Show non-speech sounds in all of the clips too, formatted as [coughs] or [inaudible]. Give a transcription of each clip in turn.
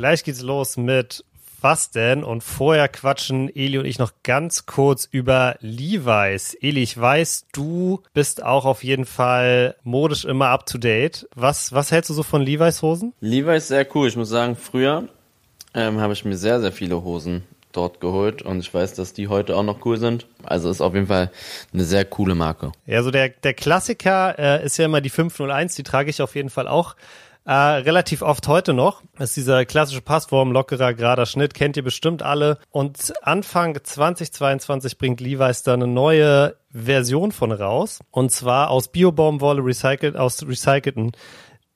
Gleich geht's los mit was denn? Und vorher quatschen Eli und ich noch ganz kurz über Levi's. Eli, ich weiß, du bist auch auf jeden Fall modisch immer up to date. Was, was hältst du so von Levi's Hosen? Levi's sehr cool. Ich muss sagen, früher ähm, habe ich mir sehr, sehr viele Hosen dort geholt und ich weiß, dass die heute auch noch cool sind. Also ist auf jeden Fall eine sehr coole Marke. Ja, so der, der Klassiker äh, ist ja immer die 501, die trage ich auf jeden Fall auch äh, relativ oft heute noch. Das ist dieser klassische Passform, lockerer, gerader Schnitt, kennt ihr bestimmt alle. Und Anfang 2022 bringt Levi's da eine neue Version von raus. Und zwar aus Biobaumwolle recycelt, aus recycelten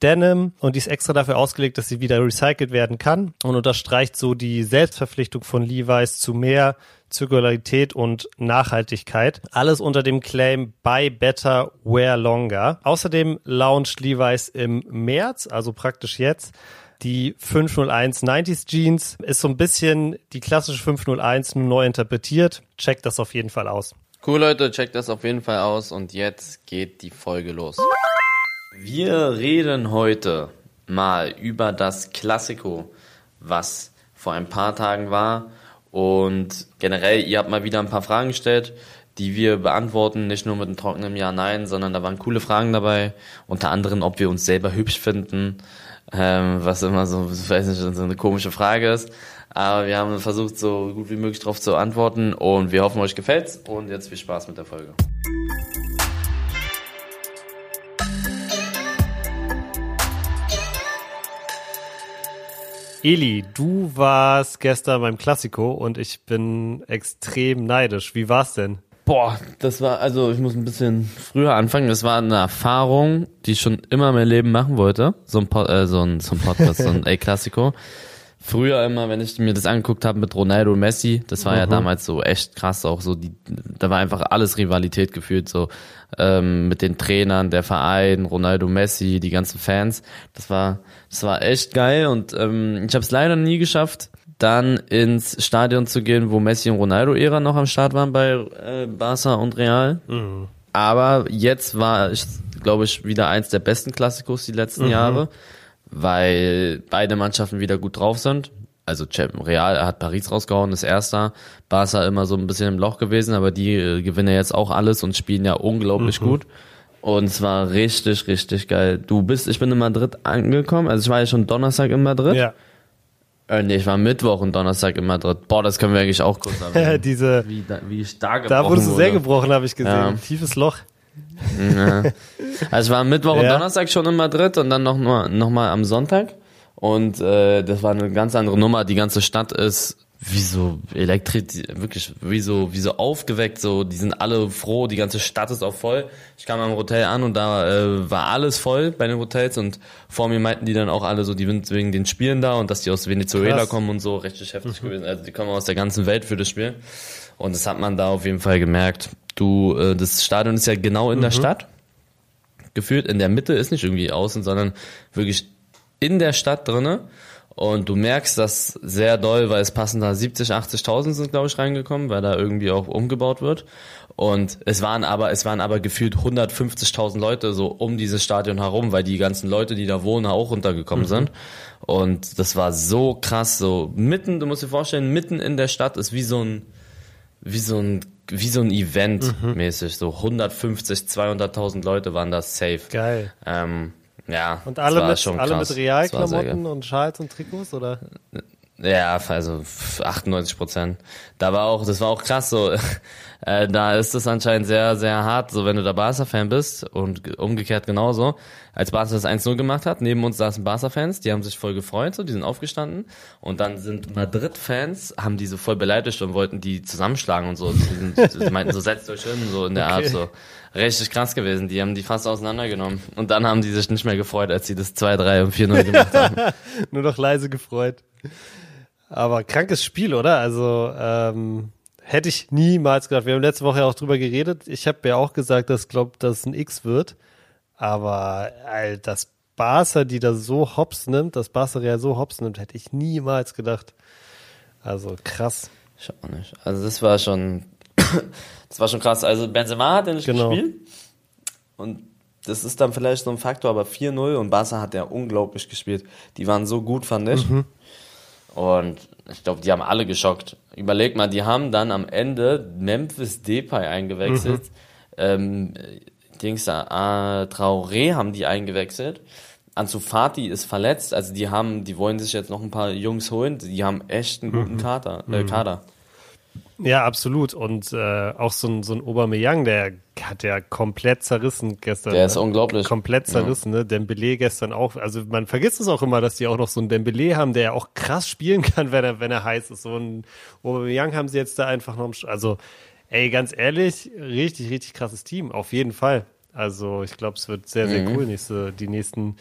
Denim und die ist extra dafür ausgelegt, dass sie wieder recycelt werden kann und unterstreicht so die Selbstverpflichtung von Levi's zu mehr Zirkularität und Nachhaltigkeit. Alles unter dem Claim Buy Better, Wear Longer. Außerdem launcht Levi's im März, also praktisch jetzt, die 501 90s Jeans. Ist so ein bisschen die klassische 501 nur neu interpretiert. Checkt das auf jeden Fall aus. Cool, Leute, checkt das auf jeden Fall aus und jetzt geht die Folge los. Wir reden heute mal über das Klassiko, was vor ein paar Tagen war. Und generell, ihr habt mal wieder ein paar Fragen gestellt, die wir beantworten, nicht nur mit einem trockenen Ja, Nein, sondern da waren coole Fragen dabei. Unter anderem, ob wir uns selber hübsch finden, ähm, was immer so, weiß nicht, so eine komische Frage ist. Aber wir haben versucht, so gut wie möglich darauf zu antworten und wir hoffen, euch gefällt's. Und jetzt viel Spaß mit der Folge. Eli, du warst gestern beim Klassiko und ich bin extrem neidisch. Wie war's denn? Boah, das war, also ich muss ein bisschen früher anfangen. Das war eine Erfahrung, die ich schon immer mein Leben machen wollte. So ein, Pod, äh, so ein, so ein Podcast, so ein El Classico. Früher immer, wenn ich mir das angeguckt habe mit Ronaldo und Messi, das war mhm. ja damals so echt krass, auch so die, da war einfach alles Rivalität gefühlt, so ähm, mit den Trainern, der Verein, Ronaldo, Messi, die ganzen Fans. Das war, das war echt geil und ähm, ich habe es leider nie geschafft, dann ins Stadion zu gehen, wo Messi und Ronaldo-Ära noch am Start waren bei äh, Barca und Real. Mhm. Aber jetzt war ich, glaube ich, wieder eins der besten Klassikos die letzten mhm. Jahre, weil beide Mannschaften wieder gut drauf sind. Also Real hat Paris rausgehauen, ist erster. Barca immer so ein bisschen im Loch gewesen, aber die äh, gewinnen jetzt auch alles und spielen ja unglaublich mhm. gut. Und es war richtig, richtig geil. Du bist, ich bin in Madrid angekommen, also ich war ja schon Donnerstag in Madrid. Ja. Äh, nee, ich war Mittwoch und Donnerstag in Madrid. Boah, das können wir eigentlich auch kurz [laughs] haben. Diese, wie, da, wie ich da gebrochen Da wurdest du sehr gebrochen, habe ich gesehen. Ja. Tiefes Loch. Ja. Also war Mittwoch ja. und Donnerstag schon in Madrid und dann noch, noch mal am Sonntag. Und äh, das war eine ganz andere Nummer. Die ganze Stadt ist wie so elektrisch, wirklich wie so, wie so aufgeweckt, so, die sind alle froh, die ganze Stadt ist auch voll. Ich kam am Hotel an und da äh, war alles voll bei den Hotels und vor mir meinten die dann auch alle so, die sind wegen den Spielen da und dass die aus Venezuela Krass. kommen und so, richtig heftig mhm. gewesen. Also die kommen aus der ganzen Welt für das Spiel. Und das hat man da auf jeden Fall gemerkt. Du, äh, das Stadion ist ja genau in mhm. der Stadt. Gefühlt in der Mitte ist nicht irgendwie außen, sondern wirklich in der Stadt drinnen. Und du merkst das sehr doll, weil es passen da 70, 80.000 sind, glaube ich, reingekommen, weil da irgendwie auch umgebaut wird. Und es waren aber, es waren aber gefühlt 150.000 Leute so um dieses Stadion herum, weil die ganzen Leute, die da wohnen, auch runtergekommen mhm. sind. Und das war so krass, so mitten, du musst dir vorstellen, mitten in der Stadt ist wie so ein, wie so ein, wie so ein Event mhm. mäßig, so 150, 200.000 Leute waren da safe. Geil. Ähm, ja, und alle mit, alle mit Realklamotten und Schals und Trikots, oder? Ja, also 98 Prozent. Da war auch, das war auch krass so. Äh, da ist es anscheinend sehr, sehr hart, so wenn du da Barca-Fan bist und umgekehrt genauso. Als Barca das 1-0 gemacht hat, neben uns saßen Barca-Fans, die haben sich voll gefreut, so, die sind aufgestanden. Und dann sind Madrid-Fans, haben die so voll beleidigt und wollten die zusammenschlagen und so. Die, sind, die meinten so, setzt euch hin, so in der okay. Art so. Richtig krass gewesen. Die haben die fast auseinandergenommen. Und dann haben die sich nicht mehr gefreut, als sie das 2-3 und 4-0 gemacht haben. [laughs] Nur noch leise gefreut. Aber krankes Spiel, oder? Also ähm, hätte ich niemals gedacht. Wir haben letzte Woche ja auch drüber geredet. Ich habe ja auch gesagt, dass glaubt, dass es ein X wird. Aber all das Barca, die da so hops nimmt, das Barca ja so hops nimmt, hätte ich niemals gedacht. Also krass. Ich auch nicht. Also das war schon, [coughs] das war schon krass. Also Benzema hat ja nicht genau. gespielt. Und das ist dann vielleicht so ein Faktor, aber 4-0 und Barca hat ja unglaublich gespielt. Die waren so gut, fand ich. Mhm. Und ich glaube, die haben alle geschockt. Überleg mal, die haben dann am Ende Memphis Depay eingewechselt. Mhm. Ähm, Dings da, äh, Traoré haben die eingewechselt. Ansu Fati ist verletzt, also die haben, die wollen sich jetzt noch ein paar Jungs holen, die haben echt einen guten mhm. Kader. Äh, mhm. Kader. Ja, absolut. Und äh, auch so ein, so ein Aubameyang, der hat ja komplett zerrissen gestern. Der ist ne? unglaublich. Komplett zerrissen, ja. ne? Dembele gestern auch. Also man vergisst es auch immer, dass die auch noch so einen Dembele haben, der ja auch krass spielen [laughs] kann, wenn er, wenn er heiß ist. So ein Aubameyang haben sie jetzt da einfach noch. Also, ey, ganz ehrlich, richtig, richtig krasses Team. Auf jeden Fall. Also ich glaube, es wird sehr, sehr mhm. cool, nächste, die nächsten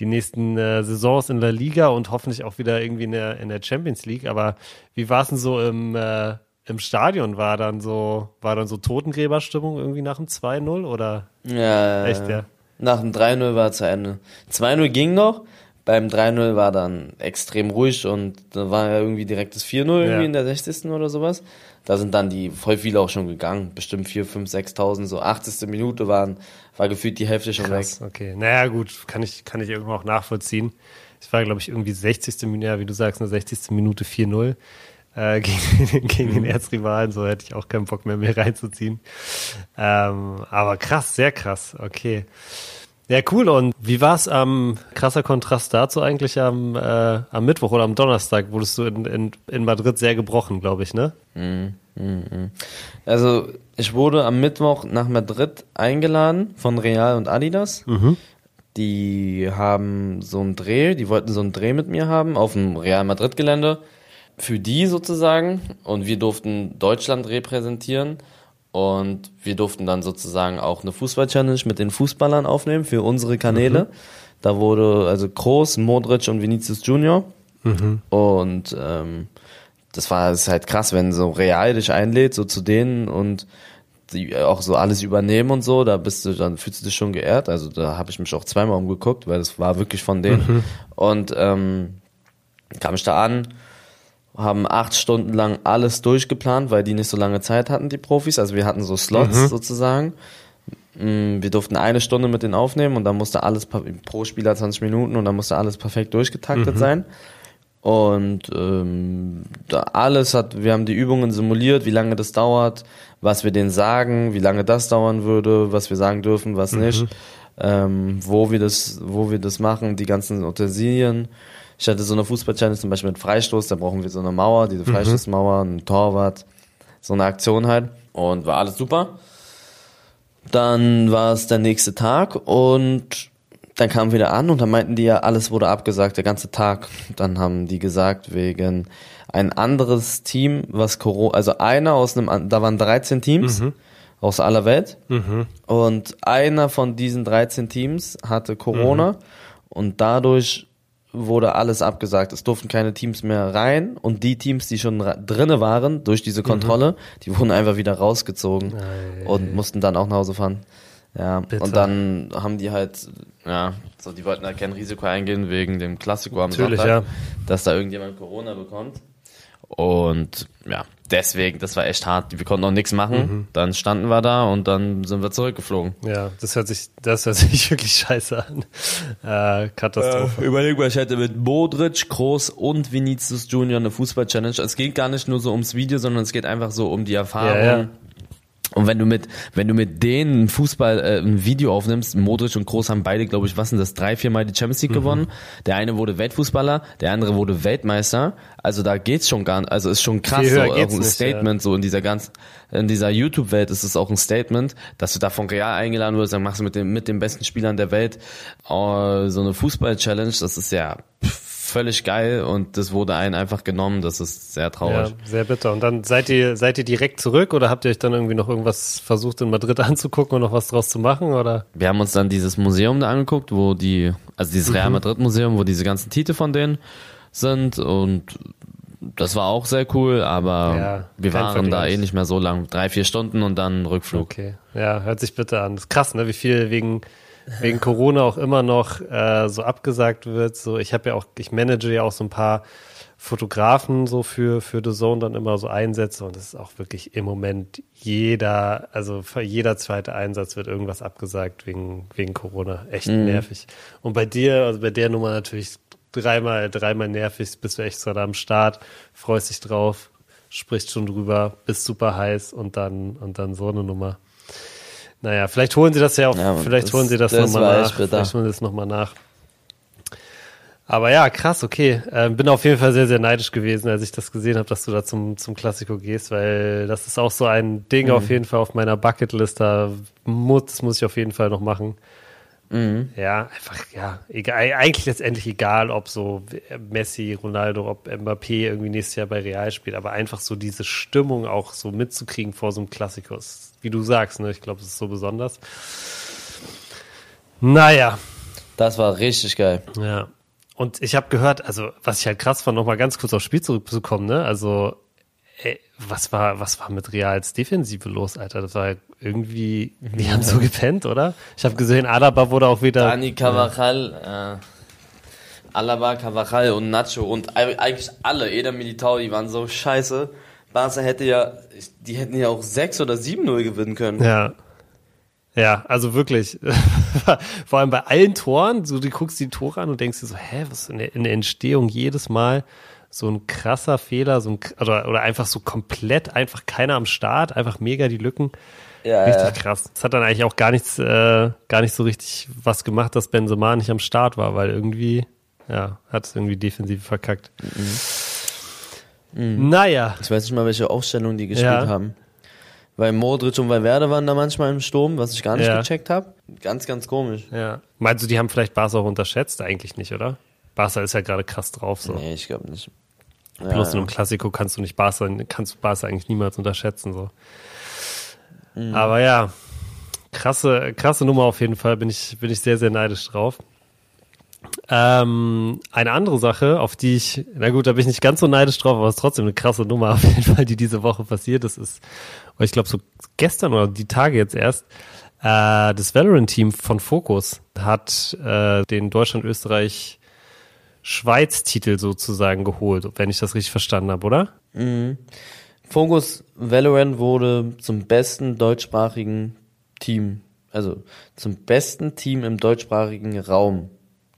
die nächsten äh, Saisons in der Liga und hoffentlich auch wieder irgendwie in der, in der Champions League. Aber wie war es denn so im, äh, im Stadion war dann so, war dann so Totengräberstimmung irgendwie nach dem 2-0 oder? Ja, echt, ja. Nach dem 3-0 war zu Ende. 2-0 ging noch, beim 3-0 war dann extrem ruhig und da war ja irgendwie direkt das 4-0 irgendwie ja. in der 60. oder sowas. Da sind dann die voll viele auch schon gegangen. Bestimmt 4, 5, 6.000, so 80. Minute waren, war gefühlt die Hälfte schon Krass, weg. Okay, naja gut, kann ich, kann ich irgendwo auch nachvollziehen. Es war, glaube ich, irgendwie 60. Minute, ja, wie du sagst, eine 60. Minute 4-0 äh, [laughs] gegen, gegen den mhm. Erzrivalen, so hätte ich auch keinen Bock mehr, mehr reinzuziehen. Ähm, aber krass, sehr krass, okay. Ja, cool. Und wie war's am krasser Kontrast dazu eigentlich am, äh, am Mittwoch oder am Donnerstag? Wurdest du in, in, in Madrid sehr gebrochen, glaube ich, ne? Mm, mm, Also ich wurde am Mittwoch nach Madrid eingeladen von Real und Adidas. Mhm. Die haben so einen Dreh, die wollten so einen Dreh mit mir haben auf dem Real Madrid Gelände für die sozusagen und wir durften Deutschland repräsentieren und wir durften dann sozusagen auch eine Fußball-Challenge mit den Fußballern aufnehmen für unsere Kanäle. Mhm. Da wurde also Groß, Modric und Vinicius Junior mhm. und ähm, das war das ist halt krass, wenn so Real dich einlädt, so zu denen und die auch so alles übernehmen und so, da bist du, dann fühlst du dich schon geehrt. Also da habe ich mich auch zweimal umgeguckt, weil das war wirklich von denen. Mhm. Und ähm, kam ich da an, haben acht Stunden lang alles durchgeplant, weil die nicht so lange Zeit hatten, die Profis. Also wir hatten so Slots mhm. sozusagen. Mm, wir durften eine Stunde mit denen aufnehmen und dann musste alles pro Spieler 20 Minuten und dann musste alles perfekt durchgetaktet mhm. sein. Und ähm, da alles hat, wir haben die Übungen simuliert, wie lange das dauert, was wir denen sagen, wie lange das dauern würde, was wir sagen dürfen, was mhm. nicht, ähm, wo wir das, wo wir das machen, die ganzen Utensilien. Ich hatte so eine Fußball-Challenge zum Beispiel mit Freistoß, da brauchen wir so eine Mauer, diese mhm. Freistoßmauer, ein Torwart, so eine Aktion halt. Und war alles super. Dann war es der nächste Tag und dann kamen wir wieder an und dann meinten die ja, alles wurde abgesagt, der ganze Tag. Dann haben die gesagt, wegen ein anderes Team, was Corona, also einer aus einem, da waren 13 Teams mhm. aus aller Welt mhm. und einer von diesen 13 Teams hatte Corona mhm. und dadurch wurde alles abgesagt. Es durften keine Teams mehr rein und die Teams, die schon drinne waren durch diese mhm. Kontrolle, mhm. die wurden einfach wieder rausgezogen Ei. und mussten dann auch nach Hause fahren. Ja, Bitte. und dann haben die halt, ja, so die wollten halt kein Risiko eingehen wegen dem Klassiko am Natürlich, Sonntag, ja. dass da irgendjemand Corona bekommt. Und ja, deswegen, das war echt hart. Wir konnten auch nichts machen. Mhm. Dann standen wir da und dann sind wir zurückgeflogen. Ja, das hört sich, das hört sich [laughs] wirklich scheiße an. Äh, Katastrophe. Äh, überleg mal, ich hätte mit Modric, Groß und Vinicius Junior eine Fußball-Challenge. Es geht gar nicht nur so ums Video, sondern es geht einfach so um die Erfahrung. Ja, ja. Und wenn du mit, wenn du mit denen Fußball äh, ein Video aufnimmst, Modric und Groß haben beide, glaube ich, was sind das, drei, vier Mal die Champions League mhm. gewonnen. Der eine wurde Weltfußballer, der andere wurde Weltmeister. Also da geht's schon gar, also ist schon krass, so, auch ein nicht, Statement, ja. so in dieser ganz, in dieser YouTube-Welt ist es auch ein Statement, dass du da von Real eingeladen wirst, dann machst du mit dem, mit den besten Spielern der Welt uh, so eine Fußball-Challenge. Das ist ja pff, völlig geil und das wurde einen einfach genommen. Das ist sehr traurig. Ja, sehr bitter. Und dann seid ihr, seid ihr direkt zurück oder habt ihr euch dann irgendwie noch irgendwas versucht in Madrid [laughs] anzugucken und noch was draus zu machen oder? Wir haben uns dann dieses Museum da angeguckt, wo die, also dieses Real mhm. Madrid Museum, wo diese ganzen Titel von denen sind und das war auch sehr cool, aber ja, wir waren Vergleich. da eh nicht mehr so lang. Drei, vier Stunden und dann Rückflug. Okay. Ja, hört sich bitte an. Das ist krass, ne? Wie viel wegen wegen Corona auch immer noch äh, so abgesagt wird. So, ich habe ja auch, ich manage ja auch so ein paar Fotografen so für für The Zone dann immer so Einsätze und das ist auch wirklich im Moment jeder, also jeder zweite Einsatz wird irgendwas abgesagt wegen wegen Corona. Echt mhm. nervig. Und bei dir, also bei der Nummer natürlich dreimal, dreimal nervig, bist du extra da am Start, freust dich drauf, sprichst schon drüber, bist super heiß und dann, und dann so eine Nummer. Naja, vielleicht holen sie das ja auch, ja, vielleicht das, holen sie das, das nochmal nach. Vielleicht holen sie das nochmal nach. Aber ja, krass, okay. Ähm, bin auf jeden Fall sehr, sehr neidisch gewesen, als ich das gesehen habe, dass du da zum, zum Klassiko gehst, weil das ist auch so ein Ding mhm. auf jeden Fall auf meiner Bucketlist. Da muss, muss ich auf jeden Fall noch machen. Mhm. Ja, einfach, ja, egal, eigentlich letztendlich egal, ob so Messi, Ronaldo, ob Mbappé irgendwie nächstes Jahr bei Real spielt, aber einfach so diese Stimmung auch so mitzukriegen vor so einem Klassikus. Wie du sagst, ne? Ich glaube, es ist so besonders. Naja. Das war richtig geil. Ja. Und ich habe gehört, also was ich halt krass fand, nochmal ganz kurz aufs Spiel zurückzukommen, ne? Also, ey, was war, was war mit Reals Defensive los, Alter? Das war irgendwie, die haben so gepennt, oder? Ich habe gesehen, Alaba wurde auch wieder. Dani Cavachal, ja. äh, Alaba, Cavachal und Nacho und eigentlich alle, Eder Militao, die waren so scheiße. Barca hätte ja, die hätten ja auch 6 oder 7-0 gewinnen können. Ja. Ja, also wirklich. [laughs] Vor allem bei allen Toren, so du guckst die Tore an und denkst dir so, hä, was in der, in der Entstehung jedes Mal so ein krasser Fehler, so ein, oder, oder einfach so komplett, einfach keiner am Start, einfach mega die Lücken. Ja, richtig ja. krass. Das hat dann eigentlich auch gar nichts, äh, gar nicht so richtig was gemacht, dass Benzema nicht am Start war, weil irgendwie, ja, hat es irgendwie defensiv verkackt. Mhm. Mhm. Naja. Ich weiß nicht mal, welche Aufstellung die gespielt ja. haben. Weil Modric und Valverde waren da manchmal im Sturm, was ich gar nicht ja. gecheckt habe. Ganz, ganz komisch. Ja. Meinst du, die haben vielleicht Barca auch unterschätzt? Eigentlich nicht, oder? Barca ist ja gerade krass drauf. So. Nee, ich glaube nicht. Ja, Bloß in einem Klassiko kannst du nicht Barca, kannst du Barca eigentlich niemals unterschätzen. So. Mhm. Aber ja, krasse, krasse Nummer auf jeden Fall. Bin ich, bin ich sehr, sehr neidisch drauf. Ähm, eine andere Sache, auf die ich, na gut, da bin ich nicht ganz so neidisch drauf, aber es ist trotzdem eine krasse Nummer [laughs] auf jeden Fall, die diese Woche passiert ist, ist, ich glaube so gestern oder die Tage jetzt erst, äh, das Valorant-Team von Focus hat äh, den Deutschland-Österreich-Schweiz-Titel sozusagen geholt, wenn ich das richtig verstanden habe, oder? Mhm. Focus Valorant wurde zum besten deutschsprachigen Team, also zum besten Team im deutschsprachigen Raum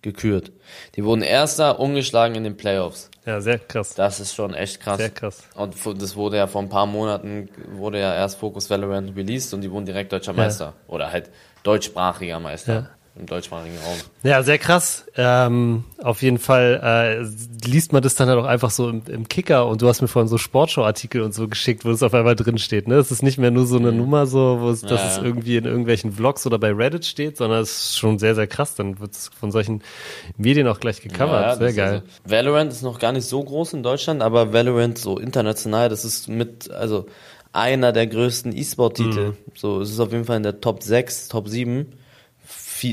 gekürt. Die wurden Erster, ungeschlagen in den Playoffs. Ja, sehr krass. Das ist schon echt krass. Sehr krass. Und das wurde ja vor ein paar Monaten, wurde ja erst Focus Valorant released und die wurden direkt deutscher Meister. Ja. Oder halt deutschsprachiger Meister. Ja im deutschsprachigen Raum. Ja, sehr krass. Ähm, auf jeden Fall äh, liest man das dann halt auch einfach so im, im Kicker und du hast mir vorhin so Sportshow-Artikel und so geschickt, wo es auf einmal drin steht. Ne? Es ist nicht mehr nur so eine mhm. Nummer, so, wo es, ja, dass es irgendwie in irgendwelchen Vlogs oder bei Reddit steht, sondern es ist schon sehr, sehr krass. Dann wird es von solchen Medien auch gleich gecovert. Ja, sehr geil. Also, Valorant ist noch gar nicht so groß in Deutschland, aber Valorant so international, das ist mit, also einer der größten E-Sport-Titel. Mhm. So, es ist auf jeden Fall in der Top 6, Top 7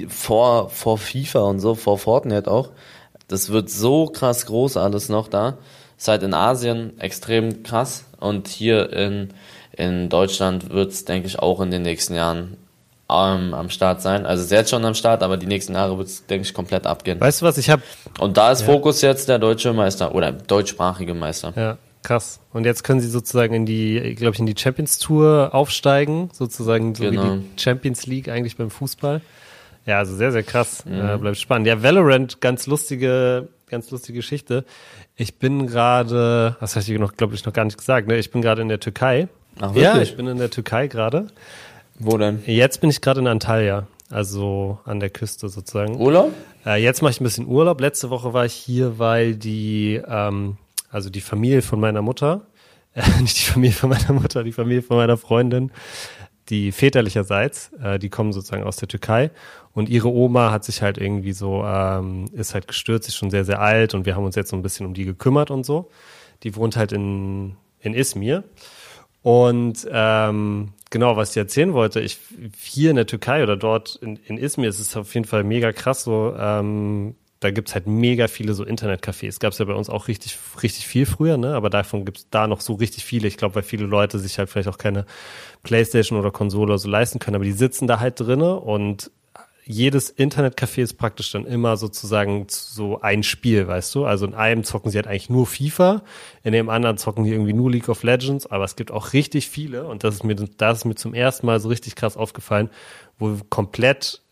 vor, vor FIFA und so, vor Fortnite auch. Das wird so krass groß alles noch da. Ist halt in Asien extrem krass und hier in, in Deutschland wird es, denke ich, auch in den nächsten Jahren ähm, am Start sein. Also es ist jetzt schon am Start, aber die nächsten Jahre wird es, denke ich, komplett abgehen. Weißt du was, ich habe... Und da ist ja. Fokus jetzt der deutsche Meister oder deutschsprachige Meister. Ja, krass. Und jetzt können sie sozusagen in die, glaube ich, in die Champions Tour aufsteigen, sozusagen so genau. wie die Champions League eigentlich beim Fußball. Ja, also sehr, sehr krass. Mhm. Äh, bleibt spannend. Ja, Valorant, ganz lustige, ganz lustige Geschichte. Ich bin gerade, was habe ich noch, glaube ich, noch gar nicht gesagt, ne? Ich bin gerade in der Türkei. Ach, wirklich? Ja, ich bin in der Türkei gerade. Wo denn? Jetzt bin ich gerade in Antalya, also an der Küste sozusagen. Urlaub? Äh, jetzt mache ich ein bisschen Urlaub. Letzte Woche war ich hier, weil die, ähm, also die Familie von meiner Mutter, äh, [laughs] nicht die Familie von meiner Mutter, die Familie von meiner Freundin, die väterlicherseits, äh, die kommen sozusagen aus der Türkei und ihre Oma hat sich halt irgendwie so, ähm, ist halt gestürzt, ist schon sehr, sehr alt und wir haben uns jetzt so ein bisschen um die gekümmert und so. Die wohnt halt in, in Izmir. Und ähm, genau, was ich erzählen wollte, ich hier in der Türkei oder dort in, in Izmir ist es auf jeden Fall mega krass so, ähm, da gibt's halt mega viele so Internetcafés. Gab's ja bei uns auch richtig, richtig viel früher, ne? Aber davon gibt's da noch so richtig viele. Ich glaube, weil viele Leute sich halt vielleicht auch keine Playstation oder Konsole so leisten können, aber die sitzen da halt drinne und jedes Internetcafé ist praktisch dann immer sozusagen so ein Spiel, weißt du? Also in einem zocken sie halt eigentlich nur FIFA, in dem anderen zocken die irgendwie nur League of Legends, aber es gibt auch richtig viele und das ist mir, das ist mir zum ersten Mal so richtig krass aufgefallen, wo komplett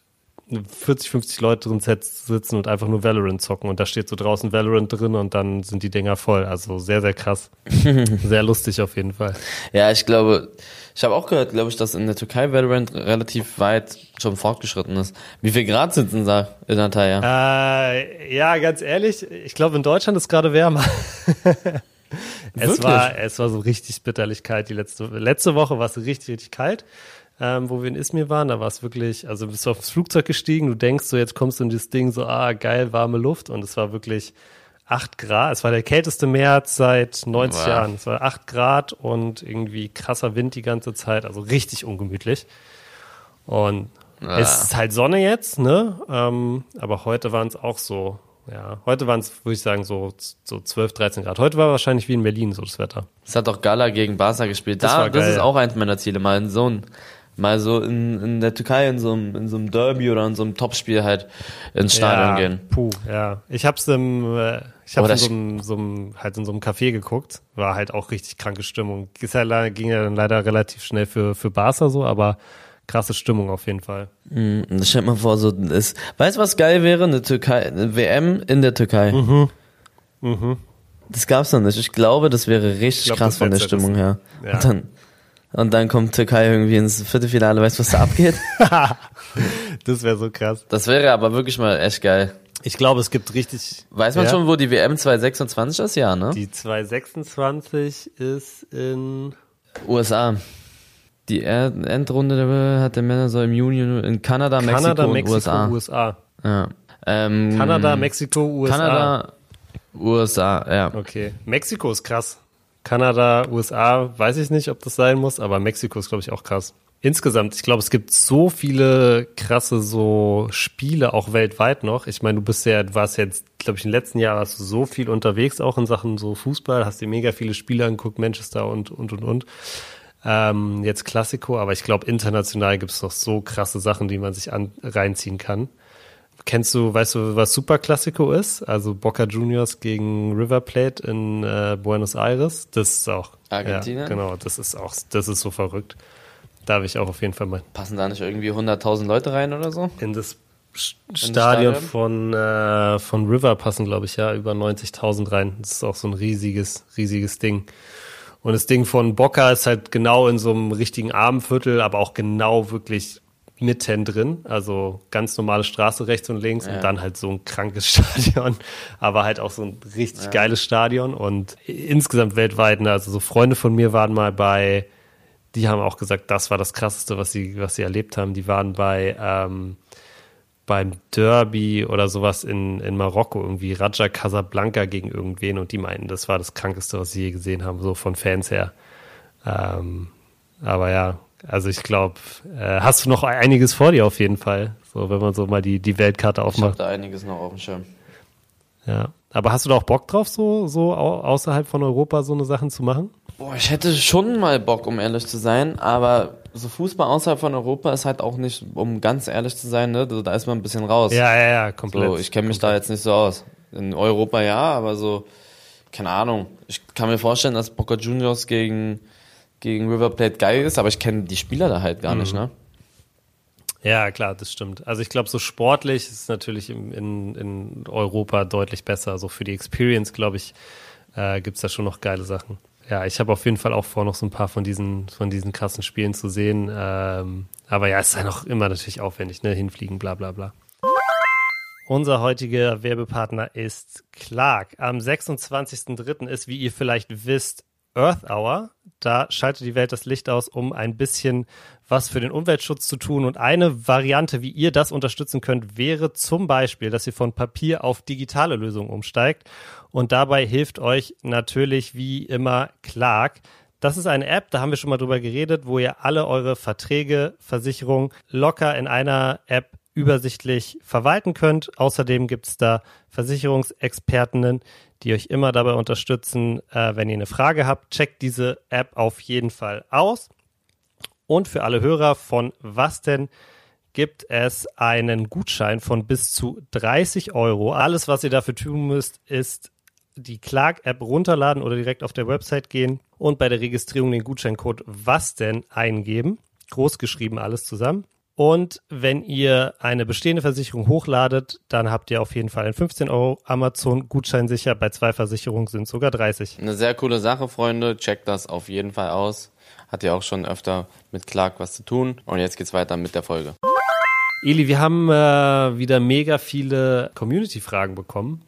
40, 50 Leute drin sitzen und einfach nur Valorant zocken und da steht so draußen Valorant drin und dann sind die Dinger voll. Also sehr, sehr krass. [laughs] sehr lustig auf jeden Fall. Ja, ich glaube, ich habe auch gehört, glaube ich, dass in der Türkei Valorant relativ weit schon fortgeschritten ist. Wie viel Grad sind denn da in Antalya? Äh, ja, ganz ehrlich, ich glaube in Deutschland ist gerade wärmer. [laughs] es war, es war so richtig bitterlich kalt die letzte, letzte Woche war es richtig, richtig kalt ähm, wo wir in Izmir waren. Da war es wirklich, also bist du aufs Flugzeug gestiegen, du denkst so, jetzt kommst du in dieses Ding so, ah, geil, warme Luft. Und es war wirklich acht Grad. Es war der kälteste März seit 90 wow. Jahren. Es war acht Grad und irgendwie krasser Wind die ganze Zeit. Also richtig ungemütlich. Und ja. es ist halt Sonne jetzt, ne? Ähm, aber heute waren es auch so, ja, heute waren es, würde ich sagen, so, so 12, 13 Grad. Heute war wahrscheinlich wie in Berlin so das Wetter. Es hat auch Gala gegen Barca gespielt. Das, da, das ist auch eins meiner Ziele, mal in so ein mal so in, in der Türkei in so, einem, in so einem Derby oder in so einem Topspiel halt ins Stadion ja, gehen. Puh, ja. Ich hab's im, äh, ich hab's in so einem, so einem, halt in so einem Café geguckt. War halt auch richtig kranke Stimmung. Ist ja, ging ja dann leider relativ schnell für, für Barca so, aber krasse Stimmung auf jeden Fall. Mhm, das stellt mal vor, so ist. Weißt du, was geil wäre? Eine Türkei, eine WM in der Türkei. Mhm. Mhm. Das gab's noch nicht. Ich glaube, das wäre richtig glaub, krass von der Stimmung her. Ja. Und dann und dann kommt Türkei irgendwie ins Viertelfinale, weißt du, was da abgeht? [laughs] das wäre so krass. Das wäre aber wirklich mal echt geil. Ich glaube, es gibt richtig. Weiß man ja. schon, wo die WM 2026 ist? Ja, ne? Die 2026 ist in USA. Die Endrunde hat der Männer so im Juni in Kanada, Mexiko, Kanada, Mexiko USA. USA. Ja. Ähm, Kanada, Mexiko, USA. Kanada, USA, ja. Okay. Mexiko ist krass. Kanada, USA, weiß ich nicht, ob das sein muss, aber Mexiko ist, glaube ich, auch krass. Insgesamt, ich glaube, es gibt so viele krasse so Spiele auch weltweit noch. Ich meine, du bist ja, du warst jetzt, glaube ich, in den letzten Jahren warst du so viel unterwegs, auch in Sachen so Fußball, hast dir mega viele Spiele angeguckt, Manchester und, und, und, und. Ähm, jetzt Klassiko, aber ich glaube, international gibt es noch so krasse Sachen, die man sich an, reinziehen kann. Kennst du, weißt du, was Super Classico ist? Also Boca Juniors gegen River Plate in äh, Buenos Aires. Das ist auch. Argentinien? Ja, genau, das ist auch, das ist so verrückt. Da habe ich auch auf jeden Fall mal. Passen da nicht irgendwie 100.000 Leute rein oder so? In das Stadion, Stadion? von, äh, von River passen, glaube ich, ja, über 90.000 rein. Das ist auch so ein riesiges, riesiges Ding. Und das Ding von Boca ist halt genau in so einem richtigen Armenviertel, aber auch genau wirklich mitten drin, also ganz normale Straße rechts und links ja. und dann halt so ein krankes [laughs] Stadion, aber halt auch so ein richtig ja. geiles Stadion und insgesamt weltweit, ne, also so Freunde von mir waren mal bei, die haben auch gesagt, das war das krasseste, was sie, was sie erlebt haben. Die waren bei ähm, beim Derby oder sowas in, in Marokko, irgendwie Raja Casablanca gegen irgendwen und die meinten, das war das krankeste, was sie je gesehen haben, so von Fans her. Ähm, aber ja, also ich glaube, äh, hast du noch einiges vor dir auf jeden Fall. So, wenn man so mal die, die Weltkarte aufmacht. Ich habe da einiges noch auf dem Schirm. Ja. Aber hast du da auch Bock drauf, so, so außerhalb von Europa so eine Sachen zu machen? Boah, ich hätte schon mal Bock, um ehrlich zu sein, aber so Fußball außerhalb von Europa ist halt auch nicht, um ganz ehrlich zu sein, ne, da ist man ein bisschen raus. Ja, ja, ja, komplett. So, ich kenne mich da jetzt nicht so aus. In Europa ja, aber so, keine Ahnung. Ich kann mir vorstellen, dass Boca Juniors gegen gegen River Plate geil ist, aber ich kenne die Spieler da halt gar mhm. nicht, ne? Ja, klar, das stimmt. Also ich glaube, so sportlich ist es natürlich in, in, in Europa deutlich besser. Also für die Experience, glaube ich, äh, gibt es da schon noch geile Sachen. Ja, ich habe auf jeden Fall auch vor, noch so ein paar von diesen, von diesen krassen Spielen zu sehen. Ähm, aber ja, es ist ja noch immer natürlich aufwendig, ne? Hinfliegen, bla bla bla. Unser heutiger Werbepartner ist Clark. Am 26.03. ist, wie ihr vielleicht wisst, Earth Hour. Da schaltet die Welt das Licht aus, um ein bisschen was für den Umweltschutz zu tun. Und eine Variante, wie ihr das unterstützen könnt, wäre zum Beispiel, dass ihr von Papier auf digitale Lösungen umsteigt. Und dabei hilft euch natürlich wie immer Clark. Das ist eine App, da haben wir schon mal drüber geredet, wo ihr alle eure Verträge, Versicherungen locker in einer App übersichtlich verwalten könnt. Außerdem gibt es da Versicherungsexpertinnen, die euch immer dabei unterstützen, äh, wenn ihr eine Frage habt. Checkt diese App auf jeden Fall aus. Und für alle Hörer von Was denn gibt es einen Gutschein von bis zu 30 Euro. Alles, was ihr dafür tun müsst, ist die Clark-App runterladen oder direkt auf der Website gehen und bei der Registrierung den Gutscheincode Was denn eingeben. Großgeschrieben alles zusammen. Und wenn ihr eine bestehende Versicherung hochladet, dann habt ihr auf jeden Fall einen 15 Euro Amazon-Gutschein sicher. Bei zwei Versicherungen sind sogar 30. Eine sehr coole Sache, Freunde. Checkt das auf jeden Fall aus. Hat ja auch schon öfter mit Clark was zu tun. Und jetzt geht's weiter mit der Folge. Eli, wir haben äh, wieder mega viele Community-Fragen bekommen.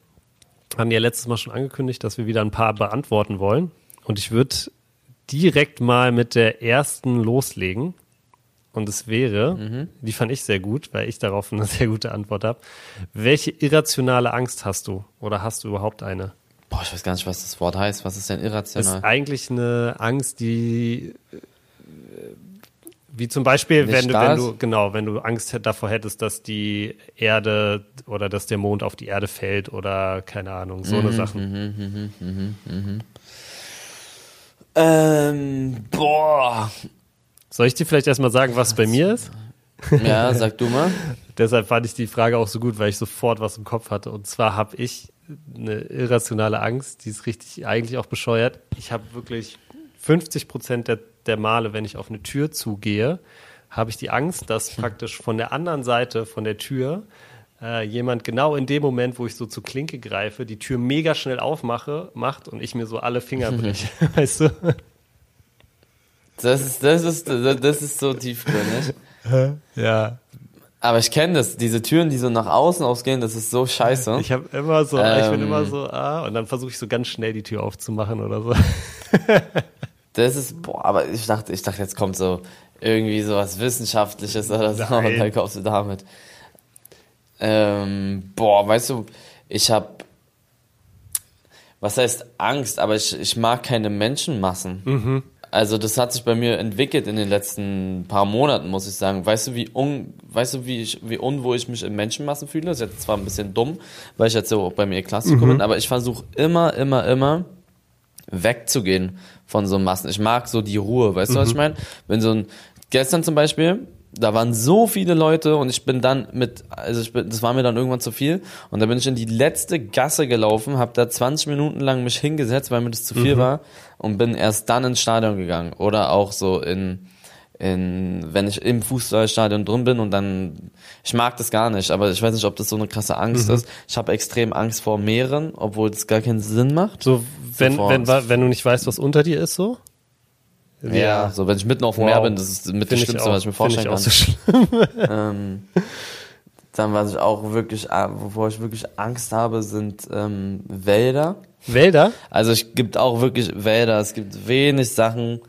Haben ja letztes Mal schon angekündigt, dass wir wieder ein paar beantworten wollen. Und ich würde direkt mal mit der ersten loslegen. Und es wäre, mhm. die fand ich sehr gut, weil ich darauf eine [laughs] sehr gute Antwort habe. Welche irrationale Angst hast du? Oder hast du überhaupt eine? Boah, ich weiß gar nicht, was das Wort heißt. Was ist denn irrational? Ist eigentlich eine Angst, die wie zum Beispiel, wenn du, wenn du, genau, wenn du Angst davor hättest, dass die Erde oder dass der Mond auf die Erde fällt oder keine Ahnung, so mhm, eine Sachen. Mhm, mhm, mhm, mhm, ähm, boah. Soll ich dir vielleicht erstmal sagen, was bei mir ist? Ja, sag du mal. [laughs] Deshalb fand ich die Frage auch so gut, weil ich sofort was im Kopf hatte. Und zwar habe ich eine irrationale Angst, die ist richtig eigentlich auch bescheuert. Ich habe wirklich 50 Prozent der der Male, wenn ich auf eine Tür zugehe, habe ich die Angst, dass hm. praktisch von der anderen Seite von der Tür äh, jemand genau in dem Moment, wo ich so zur Klinke greife, die Tür mega schnell aufmache, macht und ich mir so alle Finger [laughs] breche. [laughs] weißt du? Das ist, das ist, das ist so tiefgründig. ja. Aber ich kenne das, diese Türen, die so nach außen ausgehen, das ist so scheiße. Ich habe immer so, ähm, ich bin immer ähm. so, ah, und dann versuche ich so ganz schnell die Tür aufzumachen oder so. [laughs] Das ist, boah, aber ich dachte, ich dachte, jetzt kommt so irgendwie so was Wissenschaftliches oder so Nein. und dann kommst du damit. Ähm, boah, weißt du, ich hab, was heißt Angst, aber ich, ich mag keine Menschenmassen. Mhm. Also das hat sich bei mir entwickelt in den letzten paar Monaten, muss ich sagen. Weißt du, wie un, weißt du, wie ich, wie unwohl ich mich in Menschenmassen fühle? Das ist jetzt zwar ein bisschen dumm, weil ich jetzt so bei mir Klassiker mhm. bin, aber ich versuche immer, immer, immer wegzugehen von so Massen. Ich mag so die Ruhe, weißt mhm. du, was ich mhm. meine? Wenn so ein, gestern zum Beispiel, da waren so viele Leute und ich bin dann mit, also ich bin, das war mir dann irgendwann zu viel und da bin ich in die letzte Gasse gelaufen, habe da 20 Minuten lang mich hingesetzt, weil mir das zu viel mhm. war und bin erst dann ins Stadion gegangen oder auch so in in, wenn ich im Fußballstadion drin bin und dann, ich mag das gar nicht, aber ich weiß nicht, ob das so eine krasse Angst mhm. ist. Ich habe extrem Angst vor Meeren, obwohl es gar keinen Sinn macht. So, wenn, so wenn, wenn du nicht weißt, was unter dir ist, so? Ja, ja so wenn ich mitten auf dem wow. Meer bin, das ist mit das Schlimmste, was ich mir vorstellen kann. So [laughs] ähm, dann, was ich auch wirklich, äh, wovor ich wirklich Angst habe, sind ähm, Wälder. Wälder? Also es gibt auch wirklich Wälder, es gibt wenig Sachen,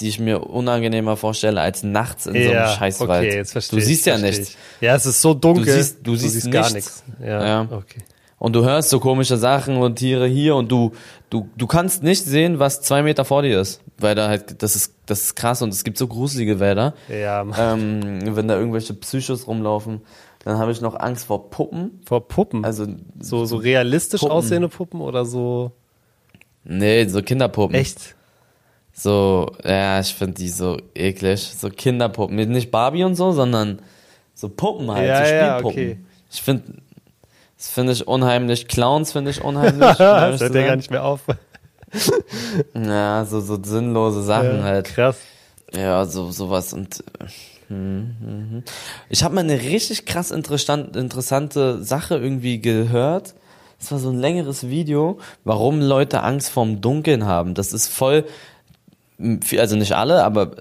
die ich mir unangenehmer vorstelle als nachts in ja, so einem Scheißwald. Okay, jetzt verstehe du siehst ja nichts. Ja, es ist so dunkel. Du siehst, du, du siehst, siehst gar nichts. Ja, ja, okay. Und du hörst so komische Sachen und Tiere hier und du, du, du kannst nicht sehen, was zwei Meter vor dir ist. Weil da halt, das ist, das ist krass und es gibt so gruselige Wälder. Ja, ähm, wenn da irgendwelche Psychos rumlaufen. Dann habe ich noch Angst vor Puppen. Vor Puppen? Also so, so realistisch Puppen. aussehende Puppen oder so? Nee, so Kinderpuppen. Echt? So, ja, ich finde die so eklig. So Kinderpuppen. Nicht Barbie und so, sondern so Puppen halt, ja, so Spielpuppen. Ja, okay. Ich finde, das finde ich unheimlich. Clowns finde ich unheimlich. das hört ja gar nicht mehr auf. [laughs] ja, so, so sinnlose Sachen ja, halt. Krass. Ja, so, sowas und, hm, hm. ich habe mal eine richtig krass interessante Sache irgendwie gehört. Das war so ein längeres Video, warum Leute Angst vorm Dunkeln haben. Das ist voll, also nicht alle, aber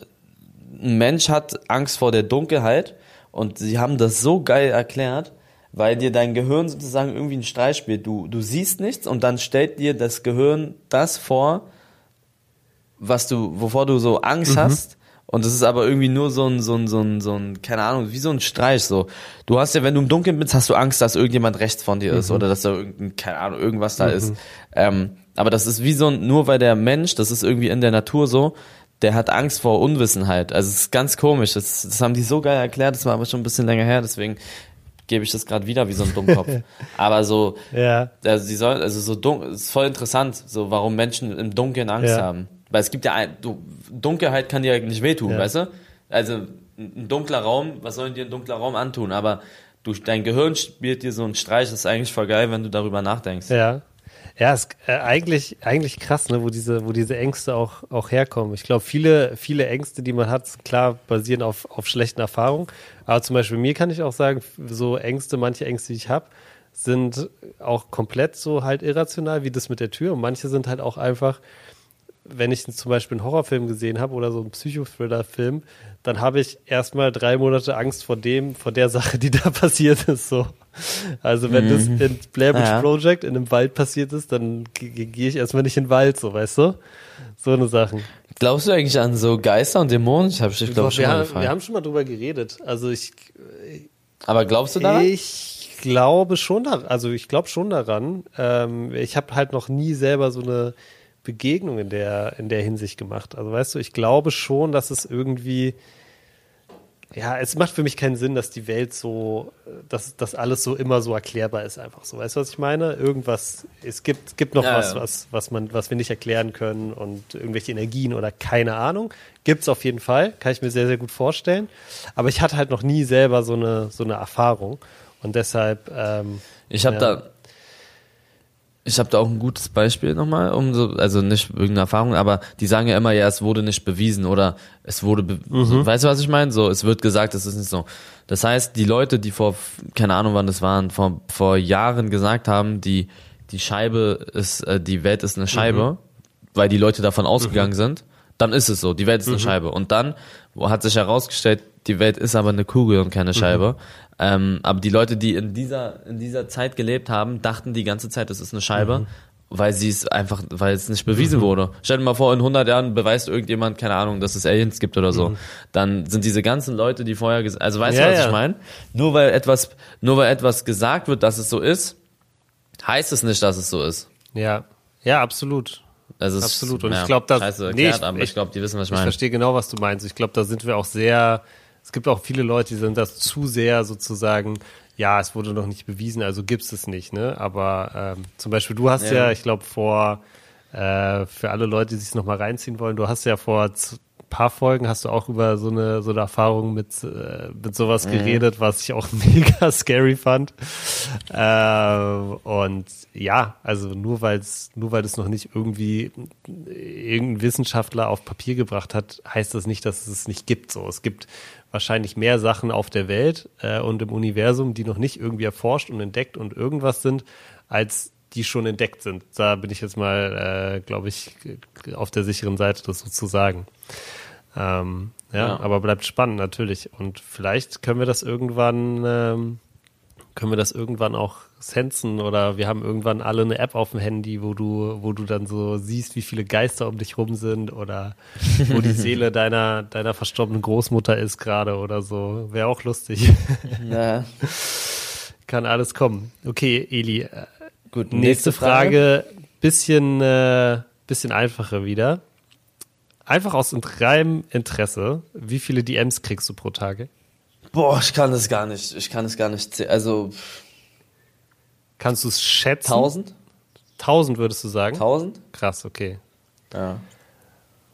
ein Mensch hat Angst vor der Dunkelheit und sie haben das so geil erklärt, weil dir dein Gehirn sozusagen irgendwie einen Streich spielt. Du, du siehst nichts und dann stellt dir das Gehirn das vor, was du, wovor du so Angst mhm. hast. Und das ist aber irgendwie nur so ein, so ein, so ein, so ein, keine Ahnung, wie so ein Streich, so. Du hast ja, wenn du im Dunkeln bist, hast du Angst, dass irgendjemand rechts von dir ist mhm. oder dass da irgendein, keine Ahnung, irgendwas da mhm. ist. Ähm, aber das ist wie so ein, nur weil der Mensch, das ist irgendwie in der Natur so, der hat Angst vor Unwissenheit. Also es ist ganz komisch. Das, das haben die so geil erklärt, das war aber schon ein bisschen länger her, deswegen gebe ich das gerade wieder wie so ein Dummkopf. [laughs] aber so, ja. also sie sollen, also so dunkel, ist voll interessant, so warum Menschen im Dunkeln Angst ja. haben. Weil es gibt ja ein, du, Dunkelheit kann dir nicht wehtun, ja. weißt du? Also ein dunkler Raum, was soll dir ein dunkler Raum antun? Aber du, dein Gehirn spielt dir so einen Streich, das ist eigentlich voll geil, wenn du darüber nachdenkst. Ja. Ja, ist äh, eigentlich, eigentlich krass, ne, wo diese, wo diese Ängste auch, auch herkommen. Ich glaube, viele, viele Ängste, die man hat, klar, basieren auf, auf schlechten Erfahrungen. Aber zum Beispiel mir kann ich auch sagen, so Ängste, manche Ängste, die ich habe, sind auch komplett so halt irrational, wie das mit der Tür. Und manche sind halt auch einfach, wenn ich zum Beispiel einen Horrorfilm gesehen habe oder so einen Psychothriller-Film, dann habe ich erstmal drei Monate Angst vor dem, vor der Sache, die da [laughs] passiert ist. So. Also wenn mhm. das in Blair Witch ja. Project in einem Wald passiert ist, dann gehe ich erstmal nicht in den Wald, so weißt du? So eine Sachen. Glaubst du eigentlich an so Geister und Dämonen? Ich habe ich glaube schon wir, mal gefallen. wir haben schon mal drüber geredet. Also ich. Aber glaubst du daran? Ich glaube schon daran. Also ich glaube schon daran. Ähm, ich habe halt noch nie selber so eine Begegnung in der in der Hinsicht gemacht. Also weißt du, ich glaube schon, dass es irgendwie ja, es macht für mich keinen Sinn, dass die Welt so, dass das alles so immer so erklärbar ist, einfach so. Weißt du, was ich meine? Irgendwas, es gibt, gibt noch ja, was, ja. was, was man, was wir nicht erklären können und irgendwelche Energien oder keine Ahnung. Gibt's auf jeden Fall, kann ich mir sehr, sehr gut vorstellen. Aber ich hatte halt noch nie selber so eine, so eine Erfahrung. Und deshalb, ähm, Ich habe ja. da, ich habe da auch ein gutes Beispiel nochmal, um so, also nicht irgendeine Erfahrung, aber die sagen ja immer, ja, es wurde nicht bewiesen oder es wurde, be mhm. weißt du, was ich meine? So, es wird gesagt, es ist nicht so. Das heißt, die Leute, die vor, keine Ahnung wann das waren, vor, vor Jahren gesagt haben, die, die Scheibe ist, äh, die Welt ist eine Scheibe, mhm. weil die Leute davon ausgegangen mhm. sind, dann ist es so, die Welt ist eine mhm. Scheibe. Und dann hat sich herausgestellt, die Welt ist aber eine Kugel und keine mhm. Scheibe. Ähm, aber die Leute, die in dieser, in dieser Zeit gelebt haben, dachten die ganze Zeit, es ist eine Scheibe. Mhm. Weil sie es einfach, weil es nicht bewiesen mhm. wurde. Stell dir mal vor, in 100 Jahren beweist irgendjemand, keine Ahnung, dass es Aliens gibt oder so. Mhm. Dann sind diese ganzen Leute, die vorher, also weißt ja, du, was ja. ich meine? Nur weil etwas, nur weil etwas gesagt wird, dass es so ist, heißt es nicht, dass es so ist. Ja, ja, absolut. Also absolut. Und ja, ich glaube, da, erklärt, nee, ich, aber ich glaube, die wissen, was ich meine. Ich verstehe genau, was du meinst. Ich glaube, da sind wir auch sehr, es gibt auch viele Leute, die sind das zu sehr sozusagen, ja, es wurde noch nicht bewiesen, also gibt es es nicht, ne? Aber ähm, zum Beispiel, du hast ja, ja ich glaube, vor, äh, für alle Leute, die sich nochmal reinziehen wollen, du hast ja vor paar Folgen hast du auch über so eine so eine Erfahrung mit äh, mit sowas mhm. geredet, was ich auch [laughs] mega scary fand. Äh, und ja, also nur weil es nur weil es noch nicht irgendwie irgendein Wissenschaftler auf Papier gebracht hat, heißt das nicht, dass es es nicht gibt. So, es gibt wahrscheinlich mehr Sachen auf der Welt äh, und im Universum, die noch nicht irgendwie erforscht und entdeckt und irgendwas sind, als die schon entdeckt sind. Da bin ich jetzt mal, äh, glaube ich, auf der sicheren Seite, das so zu sagen. Ähm, ja, ja, aber bleibt spannend natürlich. Und vielleicht können wir das irgendwann, ähm, können wir das irgendwann auch sensen oder wir haben irgendwann alle eine App auf dem Handy, wo du, wo du dann so siehst, wie viele Geister um dich rum sind oder wo die [laughs] Seele deiner, deiner verstorbenen Großmutter ist gerade oder so. Wäre auch lustig. Ja. [laughs] Kann alles kommen. Okay, Eli. Äh, Gut, nächste, nächste Frage. Frage. Bisschen, äh, bisschen einfacher wieder. Einfach aus reinem Interesse, wie viele DMs kriegst du pro Tage? Boah, ich kann das gar nicht. Ich kann es gar nicht. Also. Kannst du es schätzen? Tausend? Tausend würdest du sagen? Tausend? Krass, okay. Ja.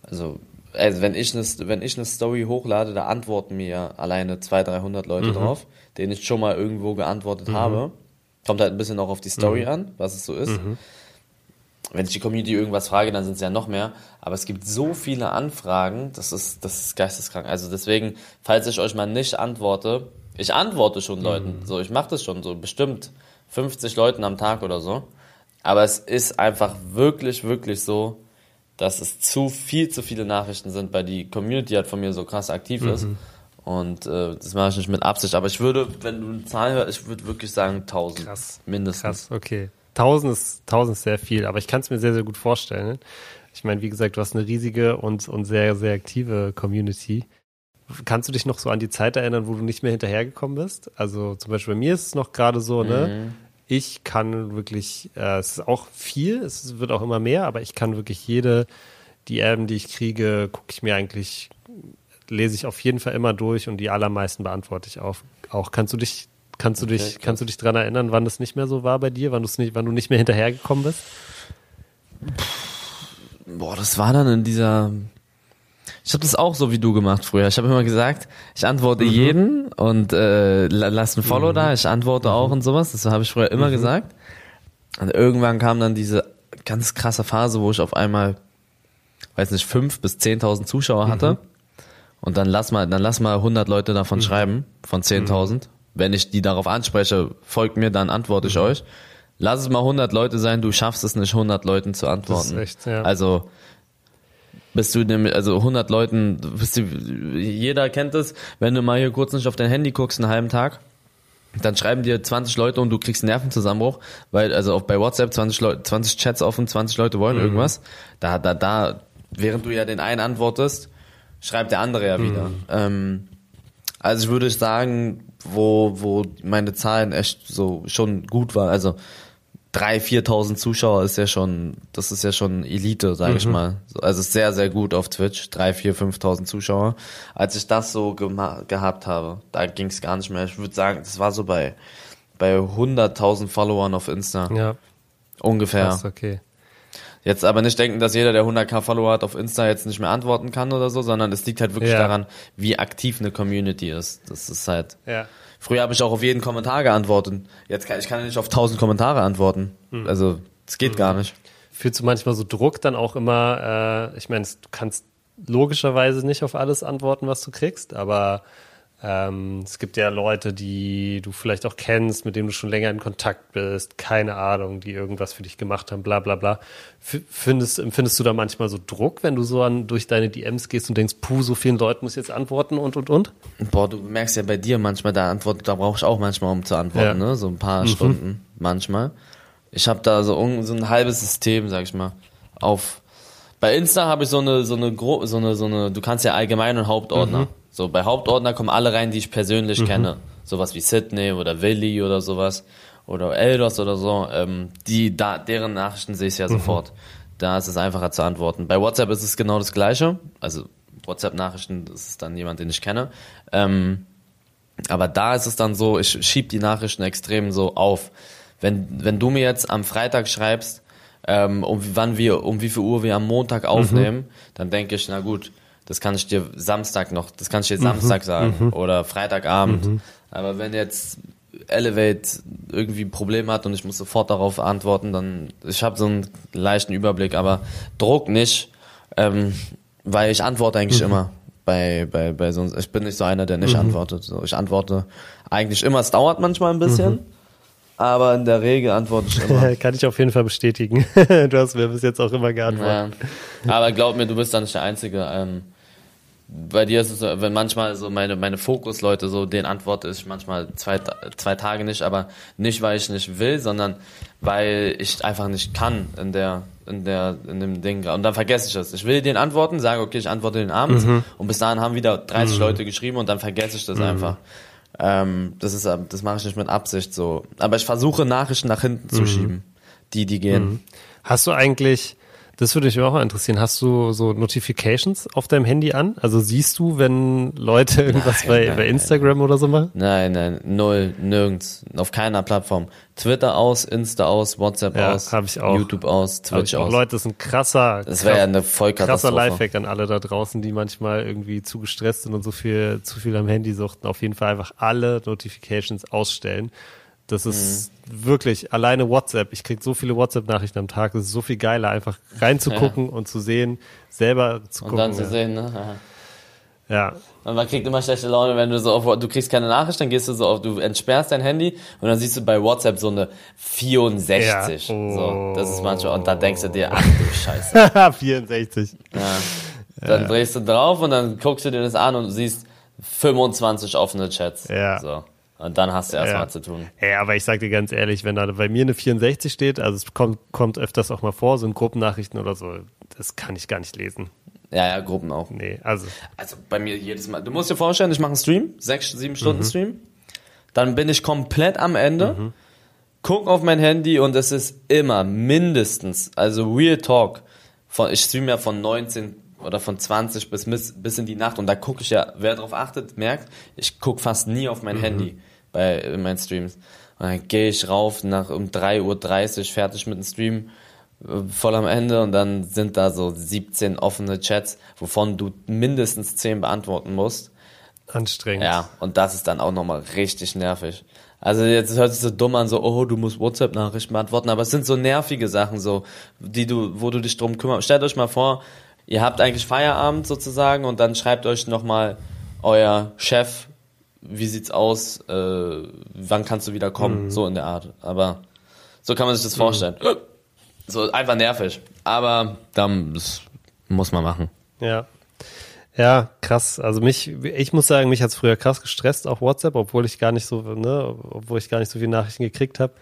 Also, also wenn, ich eine, wenn ich eine Story hochlade, da antworten mir alleine 200, 300 Leute mhm. drauf, denen ich schon mal irgendwo geantwortet mhm. habe. Kommt halt ein bisschen auch auf die Story mhm. an, was es so ist. Mhm wenn ich die Community irgendwas frage, dann sind es ja noch mehr. Aber es gibt so viele Anfragen, das ist, das ist geisteskrank. Also deswegen, falls ich euch mal nicht antworte, ich antworte schon mhm. Leuten. So, ich mache das schon so bestimmt 50 Leuten am Tag oder so. Aber es ist einfach wirklich, wirklich so, dass es zu viel, zu viele Nachrichten sind, weil die Community halt von mir so krass aktiv mhm. ist. Und äh, das mache ich nicht mit Absicht. Aber ich würde, wenn du eine Zahl hörst, ich würde wirklich sagen 1000. Krass. Mindestens. Krass, okay. 1000 ist, 1000 ist sehr viel, aber ich kann es mir sehr, sehr gut vorstellen. Ich meine, wie gesagt, du hast eine riesige und, und sehr, sehr aktive Community. Kannst du dich noch so an die Zeit erinnern, wo du nicht mehr hinterhergekommen bist? Also zum Beispiel bei mir ist es noch gerade so, ne? Mhm. Ich kann wirklich, äh, es ist auch viel, es wird auch immer mehr, aber ich kann wirklich jede DM, die ich kriege, gucke ich mir eigentlich, lese ich auf jeden Fall immer durch und die allermeisten beantworte ich auch. auch. Kannst du dich Kannst du okay, dich, kannst du dich dran erinnern, wann das nicht mehr so war bei dir, wann, nicht, wann du nicht mehr hinterhergekommen bist? Boah, das war dann in dieser. Ich habe das auch so wie du gemacht früher. Ich habe immer gesagt, ich antworte mhm. jeden und äh, lass ein Follow mhm. da. Ich antworte mhm. auch und sowas. Das habe ich früher immer mhm. gesagt. Und irgendwann kam dann diese ganz krasse Phase, wo ich auf einmal, weiß nicht, fünf bis zehntausend Zuschauer hatte. Mhm. Und dann lass mal, dann lass mal 100 Leute davon mhm. schreiben, von 10.000. Mhm. Wenn ich die darauf anspreche, folgt mir, dann antworte ich mhm. euch. Lass es mal 100 Leute sein, du schaffst es nicht 100 Leuten zu antworten. Echt, ja. Also, bist du dem, also 100 Leuten, bist du, jeder kennt es, wenn du mal hier kurz nicht auf dein Handy guckst, einen halben Tag, dann schreiben dir 20 Leute und du kriegst einen Nervenzusammenbruch, weil, also auch bei WhatsApp 20 Leute, 20 Chats offen, 20 Leute wollen mhm. irgendwas. Da, da, da, während du ja den einen antwortest, schreibt der andere ja wieder. Mhm. Ähm, also ich würde sagen, wo, wo meine Zahlen echt so schon gut waren, also 3.000, 4.000 Zuschauer ist ja schon, das ist ja schon Elite, sage mhm. ich mal. Also sehr, sehr gut auf Twitch. 3.000, 4.000, 5.000 Zuschauer. Als ich das so gehabt habe, da ging es gar nicht mehr. Ich würde sagen, das war so bei, bei 100.000 Followern auf Insta. Ja. Ungefähr. Krass, okay. Jetzt aber nicht denken, dass jeder, der 100k Follower hat auf Insta jetzt nicht mehr antworten kann oder so, sondern es liegt halt wirklich ja. daran, wie aktiv eine Community ist. Das ist halt. Ja. Früher habe ich auch auf jeden Kommentar geantwortet. Jetzt kann ich kann nicht auf tausend Kommentare antworten. Mhm. Also es geht mhm. gar nicht. Fühlst du manchmal so Druck dann auch immer? Äh, ich meine, du kannst logischerweise nicht auf alles antworten, was du kriegst, aber ähm, es gibt ja Leute, die du vielleicht auch kennst, mit denen du schon länger in Kontakt bist, keine Ahnung, die irgendwas für dich gemacht haben, bla bla bla. Findest, empfindest du da manchmal so Druck, wenn du so an, durch deine DMs gehst und denkst, puh, so vielen Leuten muss ich jetzt antworten und und und? Boah, du merkst ja bei dir manchmal, da antwortet, da brauche ich auch manchmal, um zu antworten, ja. ne? So ein paar mhm. Stunden manchmal. Ich habe da so, so ein halbes System, sag ich mal, auf. Bei Insta habe ich so eine, so eine, so eine, so eine, du kannst ja allgemein und Hauptordner. Mhm. So, bei Hauptordner kommen alle rein, die ich persönlich mhm. kenne. Sowas wie Sydney oder Willi oder sowas. Oder Eldos oder so. Ähm, die, da, deren Nachrichten sehe ich ja mhm. sofort. Da ist es einfacher zu antworten. Bei WhatsApp ist es genau das Gleiche. Also, WhatsApp-Nachrichten, das ist dann jemand, den ich kenne. Ähm, aber da ist es dann so, ich schieb die Nachrichten extrem so auf. Wenn, wenn du mir jetzt am Freitag schreibst, ähm, um wann wir, um wie viel Uhr wir am Montag aufnehmen, mhm. dann denke ich, na gut, das kann ich dir Samstag noch, das kann ich dir mhm. Samstag sagen mhm. oder Freitagabend. Mhm. Aber wenn jetzt Elevate irgendwie ein Problem hat und ich muss sofort darauf antworten, dann ich habe so einen leichten Überblick, aber Druck nicht, ähm, weil ich antworte eigentlich mhm. immer bei bei bei so ich bin nicht so einer, der nicht mhm. antwortet. So, ich antworte eigentlich immer. Es dauert manchmal ein bisschen. Mhm. Aber in der Regel antworte ich immer. [laughs] Kann ich auf jeden Fall bestätigen. [laughs] du hast mir bis jetzt auch immer geantwortet. Ja. Aber glaub mir, du bist da nicht der Einzige. Ähm, bei dir ist es so, wenn manchmal so meine, meine Fokusleute so, den antworte ich manchmal zwei, zwei Tage nicht, aber nicht, weil ich nicht will, sondern weil ich einfach nicht kann in der, in der, in dem Ding. Und dann vergesse ich es. Ich will den antworten, sage, okay, ich antworte den Abend mhm. und bis dahin haben wieder 30 mhm. Leute geschrieben und dann vergesse ich das mhm. einfach. Ähm, das ist, das mache ich nicht mit Absicht so. Aber ich versuche Nachrichten nach hinten zu mhm. schieben. Die, die gehen. Mhm. Hast du eigentlich, das würde mich auch mal interessieren. Hast du so Notifications auf deinem Handy an? Also siehst du, wenn Leute irgendwas nein, bei, nein, bei Instagram nein. oder so machen? Nein, nein, null, nirgends, auf keiner Plattform. Twitter aus, Insta aus, WhatsApp ja, aus, hab ich auch. YouTube aus, Twitch aus. Leute, das ist ein krasser, das wäre ja eine. Krasser Lifehack an alle da draußen, die manchmal irgendwie zu gestresst sind und so viel, zu viel am Handy suchten. Auf jeden Fall einfach alle Notifications ausstellen. Das ist mhm. wirklich alleine WhatsApp. Ich krieg so viele WhatsApp-Nachrichten am Tag. Es ist so viel geiler, einfach reinzugucken ja. und zu sehen, selber zu gucken. Und dann zu ja. sehen, ne? Ja. Und man kriegt immer schlechte Laune, wenn du so auf, du kriegst keine Nachricht, dann gehst du so auf, du entsperrst dein Handy und dann siehst du bei WhatsApp so eine 64. Ja. Oh. So, das ist manchmal, und da denkst du dir, ach du Scheiße. [laughs] 64. Ja. Dann ja. drehst du drauf und dann guckst du dir das an und siehst 25 offene Chats. Ja. So. Und dann hast du erstmal ja. zu tun. Ja, aber ich sag dir ganz ehrlich, wenn da bei mir eine 64 steht, also es kommt, kommt öfters auch mal vor, so in Gruppennachrichten oder so, das kann ich gar nicht lesen. Ja, ja, Gruppen auch. Nee, also. Also bei mir jedes Mal. Du musst dir vorstellen, ich mache einen Stream, sechs, sieben Stunden mhm. Stream. Dann bin ich komplett am Ende, mhm. guck auf mein Handy und es ist immer mindestens, also Real Talk, von, ich stream ja von 19 oder von 20 bis, bis in die Nacht und da gucke ich ja, wer darauf achtet, merkt, ich guck fast nie auf mein mhm. Handy bei in meinen Streams. Und dann gehe ich rauf nach um 3.30 Uhr fertig mit dem Stream, äh, voll am Ende und dann sind da so 17 offene Chats, wovon du mindestens 10 beantworten musst. Anstrengend. Ja, und das ist dann auch nochmal richtig nervig. Also jetzt hört sich so dumm an, so, oh, du musst WhatsApp-Nachrichten beantworten, aber es sind so nervige Sachen, so, die du, wo du dich drum kümmerst. Stellt euch mal vor, ihr habt eigentlich Feierabend sozusagen und dann schreibt euch nochmal euer Chef, wie sieht's aus, äh, wann kannst du wieder kommen, mhm. so in der Art. Aber so kann man sich das vorstellen. Mhm. So einfach nervig. Aber dann, das muss man machen. Ja. Ja, krass. Also mich, ich muss sagen, mich hat's früher krass gestresst, auch WhatsApp, obwohl ich gar nicht so, ne, obwohl ich gar nicht so viele Nachrichten gekriegt habe.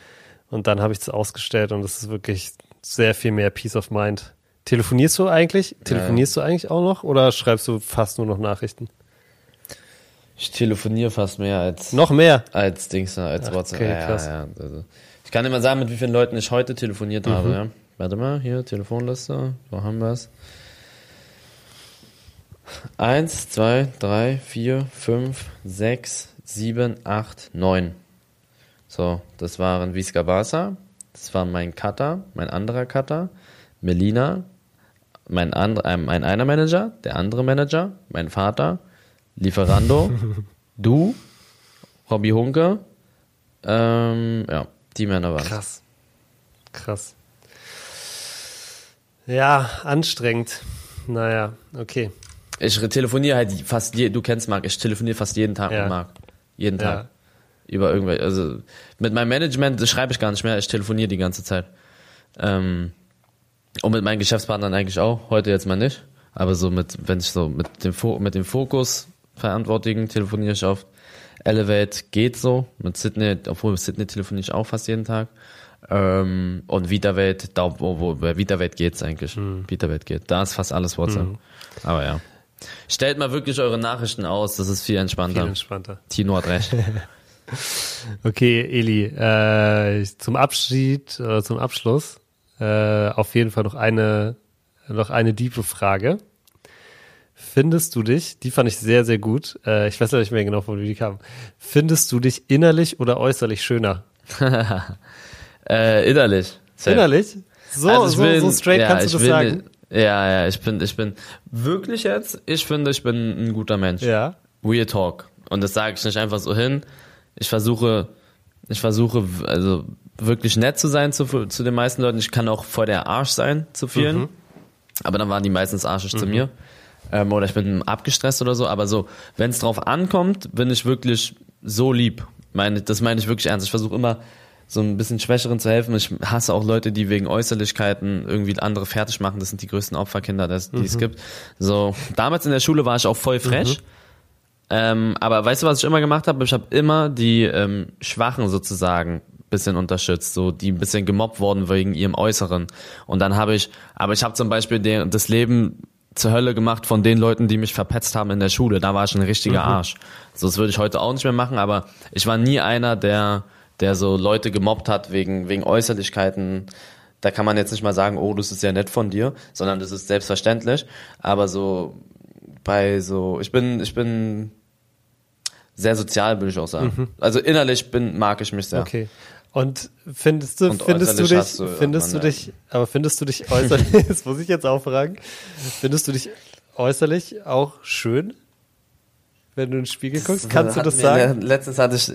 Und dann habe ich es ausgestellt und es ist wirklich sehr viel mehr Peace of Mind. Telefonierst du eigentlich? Telefonierst ja. du eigentlich auch noch oder schreibst du fast nur noch Nachrichten? Ich telefoniere fast mehr als noch mehr als Dings als Ach, WhatsApp. Okay, krass. Ja, ja, also, ich kann immer sagen, mit wie vielen Leuten ich heute telefoniert mhm. habe. Ja. Warte mal, hier Telefonliste, wo haben wir es? Eins, zwei, drei, vier, fünf, sechs, sieben, acht, neun. So, das waren Visca Barca, das war mein Cutter, mein anderer Cutter, Melina, mein, and, mein einer Manager, der andere Manager, mein Vater, Lieferando, [laughs] du, Hobby Hunke, ähm, ja, die Männer waren. Krass. Krass. Ja, anstrengend. Naja, okay. Ich telefoniere halt fast, je, du kennst Marc, ich telefoniere fast jeden Tag ja. mit Marc. Jeden Tag. Ja. Über irgendwelche, also mit meinem Management schreibe ich gar nicht mehr, ich telefoniere die ganze Zeit. Ähm, und mit meinen Geschäftspartnern eigentlich auch, heute jetzt mal nicht. Aber so mit, wenn ich so mit dem, mit dem Fokus Verantwortlichen telefoniere ich oft. Elevate geht so. Mit Sydney, obwohl mit Sydney telefoniere ich auch fast jeden Tag. Ähm, und VitaWelt, da, wo, wo, bei VitaWelt geht's eigentlich. Mhm. VitaWelt geht. Da ist fast alles WhatsApp. Mhm. Aber ja. Stellt mal wirklich eure Nachrichten aus, das ist viel entspannter. Viel entspannter. Tino hat recht. [laughs] okay, Eli, äh, zum Abschied, äh, zum Abschluss, äh, auf jeden Fall noch eine, noch eine diepe Frage. Findest du dich, die fand ich sehr, sehr gut, äh, ich weiß nicht mehr genau, von wie die kam. Findest du dich innerlich oder äußerlich schöner? [laughs] äh, innerlich. Safe. Innerlich? So, also so, so straight ja, kannst du das sagen. Nicht, ja, ja, ich bin, ich bin wirklich jetzt, ich finde, ich bin ein guter Mensch. Ja. Real Talk. Und das sage ich nicht einfach so hin. Ich versuche, ich versuche, also wirklich nett zu sein zu, zu den meisten Leuten. Ich kann auch vor der Arsch sein zu vielen. Mhm. Aber dann waren die meistens arschig mhm. zu mir. Ähm, oder ich bin abgestresst oder so. Aber so, wenn es drauf ankommt, bin ich wirklich so lieb. Meine, das meine ich wirklich ernst. Ich versuche immer so ein bisschen Schwächeren zu helfen. Ich hasse auch Leute, die wegen Äußerlichkeiten irgendwie andere fertig machen. Das sind die größten Opferkinder, das, die mhm. es gibt. So, damals in der Schule war ich auch voll frech. Mhm. Ähm, aber weißt du, was ich immer gemacht habe? Ich habe immer die ähm, Schwachen sozusagen bisschen unterstützt, so die ein bisschen gemobbt worden wegen ihrem Äußeren. Und dann habe ich, aber ich habe zum Beispiel den, das Leben zur Hölle gemacht von den Leuten, die mich verpetzt haben in der Schule. Da war ich ein richtiger mhm. Arsch. So, das würde ich heute auch nicht mehr machen, aber ich war nie einer, der der so Leute gemobbt hat wegen, wegen Äußerlichkeiten. Da kann man jetzt nicht mal sagen, oh, das ist ja nett von dir, sondern das ist selbstverständlich. Aber so bei so, ich bin, ich bin sehr sozial, würde ich auch sagen. Mhm. Also innerlich bin, mag ich mich sehr. Okay. Und findest du, und findest du dich, du findest du dich, aber findest du dich äußerlich, [laughs] das muss ich jetzt auch fragen, findest du dich äußerlich auch schön? Wenn du ins Spiegel guckst, kannst du das sagen? Letztens hatte ich,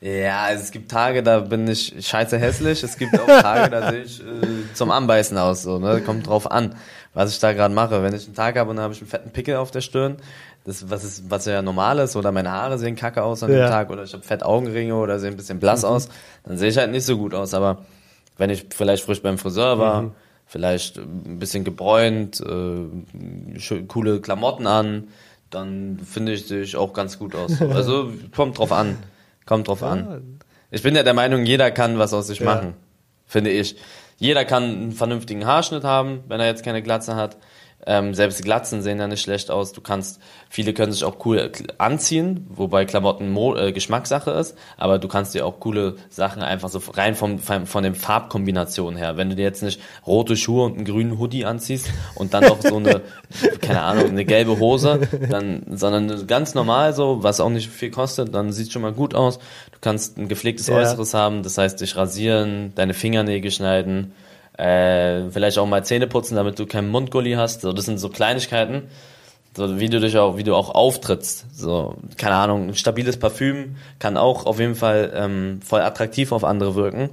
ja, also es gibt Tage, da bin ich scheiße hässlich. Es gibt auch Tage, da sehe ich äh, zum Anbeißen aus. So, ne? Kommt drauf an, was ich da gerade mache. Wenn ich einen Tag habe und dann habe ich einen fetten Pickel auf der Stirn, das was ist, was ja normal ist, oder meine Haare sehen kacke aus an ja. dem Tag, oder ich habe fett Augenringe oder sehe ein bisschen blass mhm. aus, dann sehe ich halt nicht so gut aus. Aber wenn ich vielleicht frisch beim Friseur war, mhm. vielleicht ein bisschen gebräunt, äh, coole Klamotten an, dann finde ich dich auch ganz gut aus. [laughs] Also kommt drauf an. Kommt drauf ja. an. Ich bin ja der Meinung, jeder kann was aus sich ja. machen. Finde ich. Jeder kann einen vernünftigen Haarschnitt haben, wenn er jetzt keine Glatze hat. Ähm, selbst Glatzen sehen ja nicht schlecht aus. Du kannst, viele können sich auch cool anziehen, wobei Klamotten Mo äh, Geschmackssache ist, aber du kannst dir auch coole Sachen einfach so rein vom, vom, von den Farbkombinationen her. Wenn du dir jetzt nicht rote Schuhe und einen grünen Hoodie anziehst und dann noch so eine, [laughs] keine Ahnung, eine gelbe Hose, dann, sondern ganz normal so, was auch nicht viel kostet, dann sieht schon mal gut aus. Du kannst ein gepflegtes ja. Äußeres haben, das heißt dich rasieren, deine Fingernägel schneiden, äh, vielleicht auch mal Zähne putzen, damit du keinen Mundgulli hast. So, das sind so Kleinigkeiten, So, wie du dich auch, wie du auch auftrittst. So, keine Ahnung, ein stabiles Parfüm kann auch auf jeden Fall ähm, voll attraktiv auf andere wirken.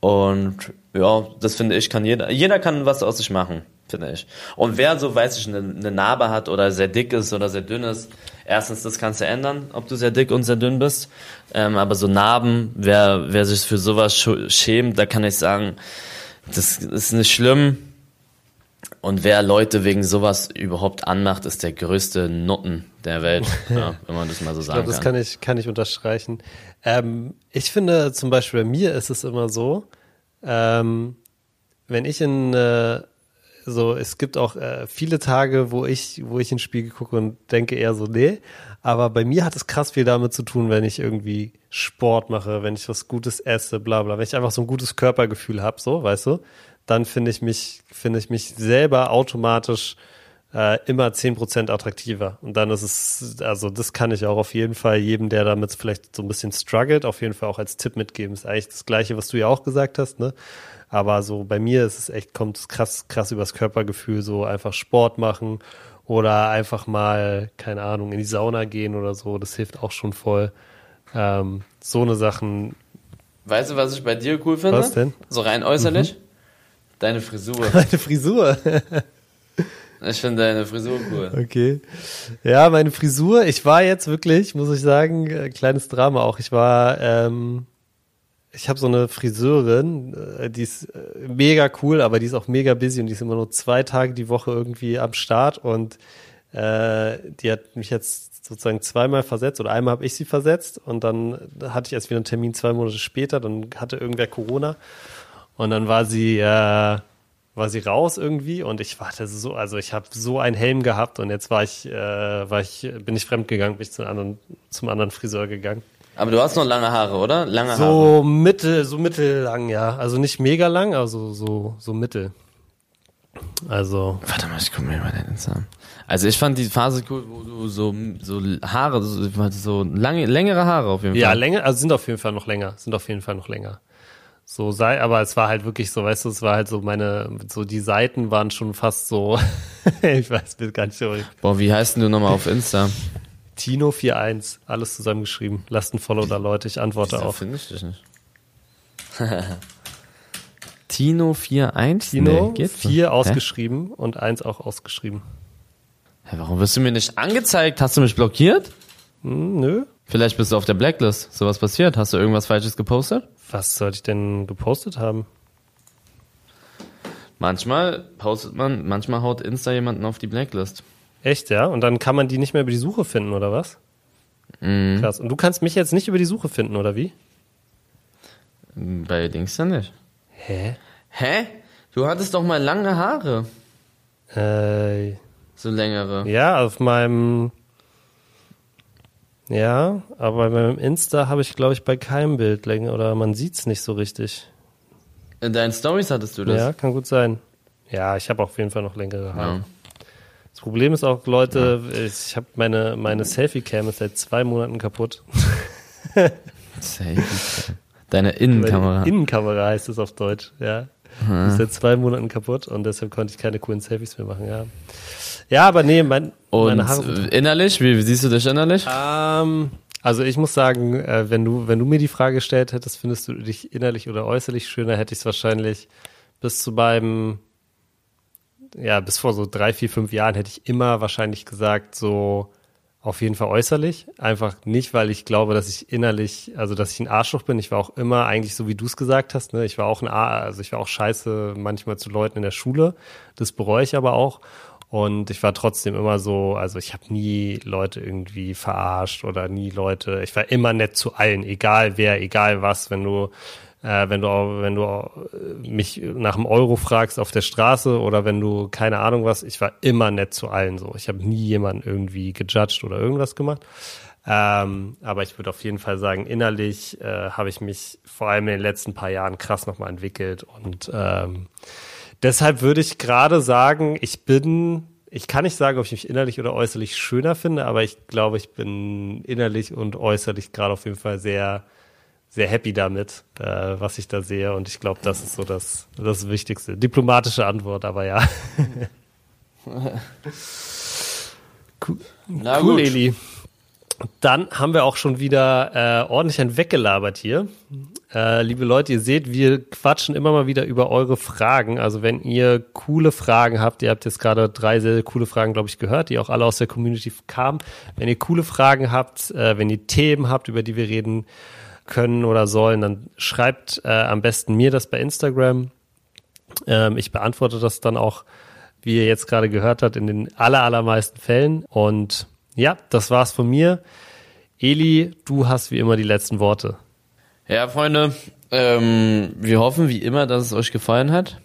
Und ja, das finde ich, kann jeder, jeder kann was aus sich machen, finde ich. Und wer so, weiß ich, eine, eine Narbe hat oder sehr dick ist oder sehr dünn ist, erstens, das kannst du ändern, ob du sehr dick und sehr dünn bist. Ähm, aber so Narben, wer, wer sich für sowas schämt, da kann ich sagen, das ist nicht schlimm und wer Leute wegen sowas überhaupt anmacht, ist der größte Nutten der Welt, [laughs] ja, wenn man das mal so sagen ich glaub, das kann. Das kann ich, kann ich unterstreichen. Ähm, ich finde zum Beispiel bei mir ist es immer so, ähm, wenn ich in äh, so, es gibt auch äh, viele Tage, wo ich, wo ich ins Spiegel gucke und denke eher so, nee. Aber bei mir hat es krass viel damit zu tun, wenn ich irgendwie Sport mache, wenn ich was Gutes esse, bla bla, wenn ich einfach so ein gutes Körpergefühl habe, so, weißt du dann finde ich mich, finde ich mich selber automatisch äh, immer zehn Prozent attraktiver. Und dann ist es, also das kann ich auch auf jeden Fall jedem, der damit vielleicht so ein bisschen struggelt, auf jeden Fall auch als Tipp mitgeben. Ist eigentlich das Gleiche, was du ja auch gesagt hast, ne? Aber so bei mir ist es echt, kommt es krass, krass übers Körpergefühl, so einfach Sport machen oder einfach mal, keine Ahnung, in die Sauna gehen oder so. Das hilft auch schon voll. Ähm, so eine Sachen. Weißt du, was ich bei dir cool finde? Was denn? So rein äußerlich? Mhm. Deine Frisur. [laughs] Meine Frisur. ich finde deine Frisur cool. Okay. Ja, meine Frisur, ich war jetzt wirklich, muss ich sagen, äh, kleines Drama auch. Ich war, ähm, ich habe so eine Friseurin, äh, die ist äh, mega cool, aber die ist auch mega busy und die ist immer nur zwei Tage die Woche irgendwie am Start und äh, die hat mich jetzt sozusagen zweimal versetzt oder einmal habe ich sie versetzt und dann hatte ich erst wieder einen Termin zwei Monate später, dann hatte irgendwer Corona und dann war sie, äh, war sie raus irgendwie und ich warte so, also ich habe so einen Helm gehabt und jetzt war ich, äh, war ich, bin ich fremdgegangen, bin ich zum anderen, zum anderen Friseur gegangen. Aber du hast noch lange Haare, oder? Lange so Haare. So mittel, so mittellang, ja. Also nicht mega lang, also so, so mittel. Also. Warte mal, ich guck mir mal den Insta Also ich fand die Phase cool, wo du so, so Haare, so, so lange, längere Haare auf jeden Fall. Ja, länger, also sind auf jeden Fall noch länger, sind auf jeden Fall noch länger so sei, aber es war halt wirklich so, weißt du, es war halt so meine, so die Seiten waren schon fast so, [laughs] ich weiß bin gar nicht so. Boah, wie heißt denn du nochmal auf Insta? Tino41, alles zusammengeschrieben. Lasst ein Follow da, Leute, ich antworte Wieso auch. finde ich dich nicht. [laughs] Tino41? Tino, nee, 4 ausgeschrieben Hä? und 1 auch ausgeschrieben. Hä, warum wirst du mir nicht angezeigt? Hast du mich blockiert? Hm, nö. Vielleicht bist du auf der Blacklist. So was passiert. Hast du irgendwas Falsches gepostet? Was sollte ich denn gepostet haben? Manchmal postet man, manchmal haut Insta jemanden auf die Blacklist. Echt, ja? Und dann kann man die nicht mehr über die Suche finden, oder was? Mhm. Krass. Und du kannst mich jetzt nicht über die Suche finden, oder wie? Bei Dings dann nicht. Hä? Hä? Du hattest doch mal lange Haare. Äh. So längere. Ja, auf meinem ja, aber beim Insta habe ich, glaube ich, bei keinem Bild länger oder man sieht es nicht so richtig. In deinen Stories hattest du das? Ja, kann gut sein. Ja, ich habe auf jeden Fall noch längere Haare. Ja. Das Problem ist auch, Leute, ja. ich habe meine, meine Selfie-Cam ist seit zwei Monaten kaputt. [laughs] Selfie Deine Innenkamera. Innenkamera heißt es auf Deutsch, ja. Hm. Ist seit zwei Monaten kaputt und deshalb konnte ich keine coolen Selfies mehr machen, ja. Ja, aber nee, mein, und meine Haare. Innerlich, wie, wie siehst du dich innerlich? Ähm, also ich muss sagen, äh, wenn du, wenn du mir die Frage gestellt hättest, findest du dich innerlich oder äußerlich schöner, hätte ich es wahrscheinlich bis zu beim, ja, bis vor so drei, vier, fünf Jahren hätte ich immer wahrscheinlich gesagt, so auf jeden Fall äußerlich. Einfach nicht, weil ich glaube, dass ich innerlich, also dass ich ein Arschloch bin. Ich war auch immer eigentlich so, wie du es gesagt hast. Ne? Ich war auch ein, Ar also ich war auch scheiße manchmal zu Leuten in der Schule. Das bereue ich aber auch. Und ich war trotzdem immer so, also ich habe nie Leute irgendwie verarscht oder nie Leute, ich war immer nett zu allen, egal wer, egal was, wenn du äh, wenn du wenn du äh, mich nach dem Euro fragst auf der Straße oder wenn du keine Ahnung was, ich war immer nett zu allen so. Ich habe nie jemanden irgendwie gejudged oder irgendwas gemacht. Ähm, aber ich würde auf jeden Fall sagen, innerlich äh, habe ich mich vor allem in den letzten paar Jahren krass nochmal entwickelt und ähm, Deshalb würde ich gerade sagen, ich bin, ich kann nicht sagen, ob ich mich innerlich oder äußerlich schöner finde, aber ich glaube, ich bin innerlich und äußerlich gerade auf jeden Fall sehr, sehr happy damit, äh, was ich da sehe. Und ich glaube, das ist so das, das Wichtigste. Diplomatische Antwort, aber ja. [laughs] Cool, cool Eli. Dann haben wir auch schon wieder äh, ordentlich ein weggelabert hier. Äh, liebe Leute, ihr seht, wir quatschen immer mal wieder über eure Fragen. Also wenn ihr coole Fragen habt, ihr habt jetzt gerade drei sehr, sehr coole Fragen, glaube ich, gehört, die auch alle aus der Community kamen. Wenn ihr coole Fragen habt, äh, wenn ihr Themen habt, über die wir reden können oder sollen, dann schreibt äh, am besten mir das bei Instagram. Ähm, ich beantworte das dann auch, wie ihr jetzt gerade gehört habt, in den aller, allermeisten Fällen. Und ja, das war's von mir. Eli, du hast wie immer die letzten Worte. Ja, Freunde, ähm, wir hoffen wie immer, dass es euch gefallen hat.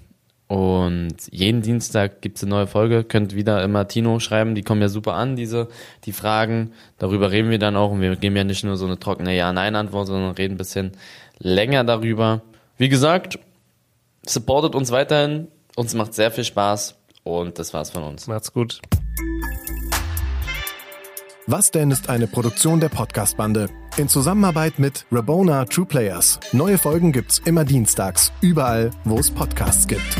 Und jeden Dienstag gibt's eine neue Folge. Könnt wieder immer Tino schreiben, die kommen ja super an, diese, die Fragen. Darüber reden wir dann auch. Und wir geben ja nicht nur so eine trockene Ja-Nein-Antwort, sondern reden ein bisschen länger darüber. Wie gesagt, supportet uns weiterhin. Uns macht sehr viel Spaß. Und das war's von uns. Macht's gut. Was denn ist eine Produktion der Podcast-Bande? In Zusammenarbeit mit Rabona True Players. Neue Folgen gibt's immer dienstags, überall, wo es Podcasts gibt.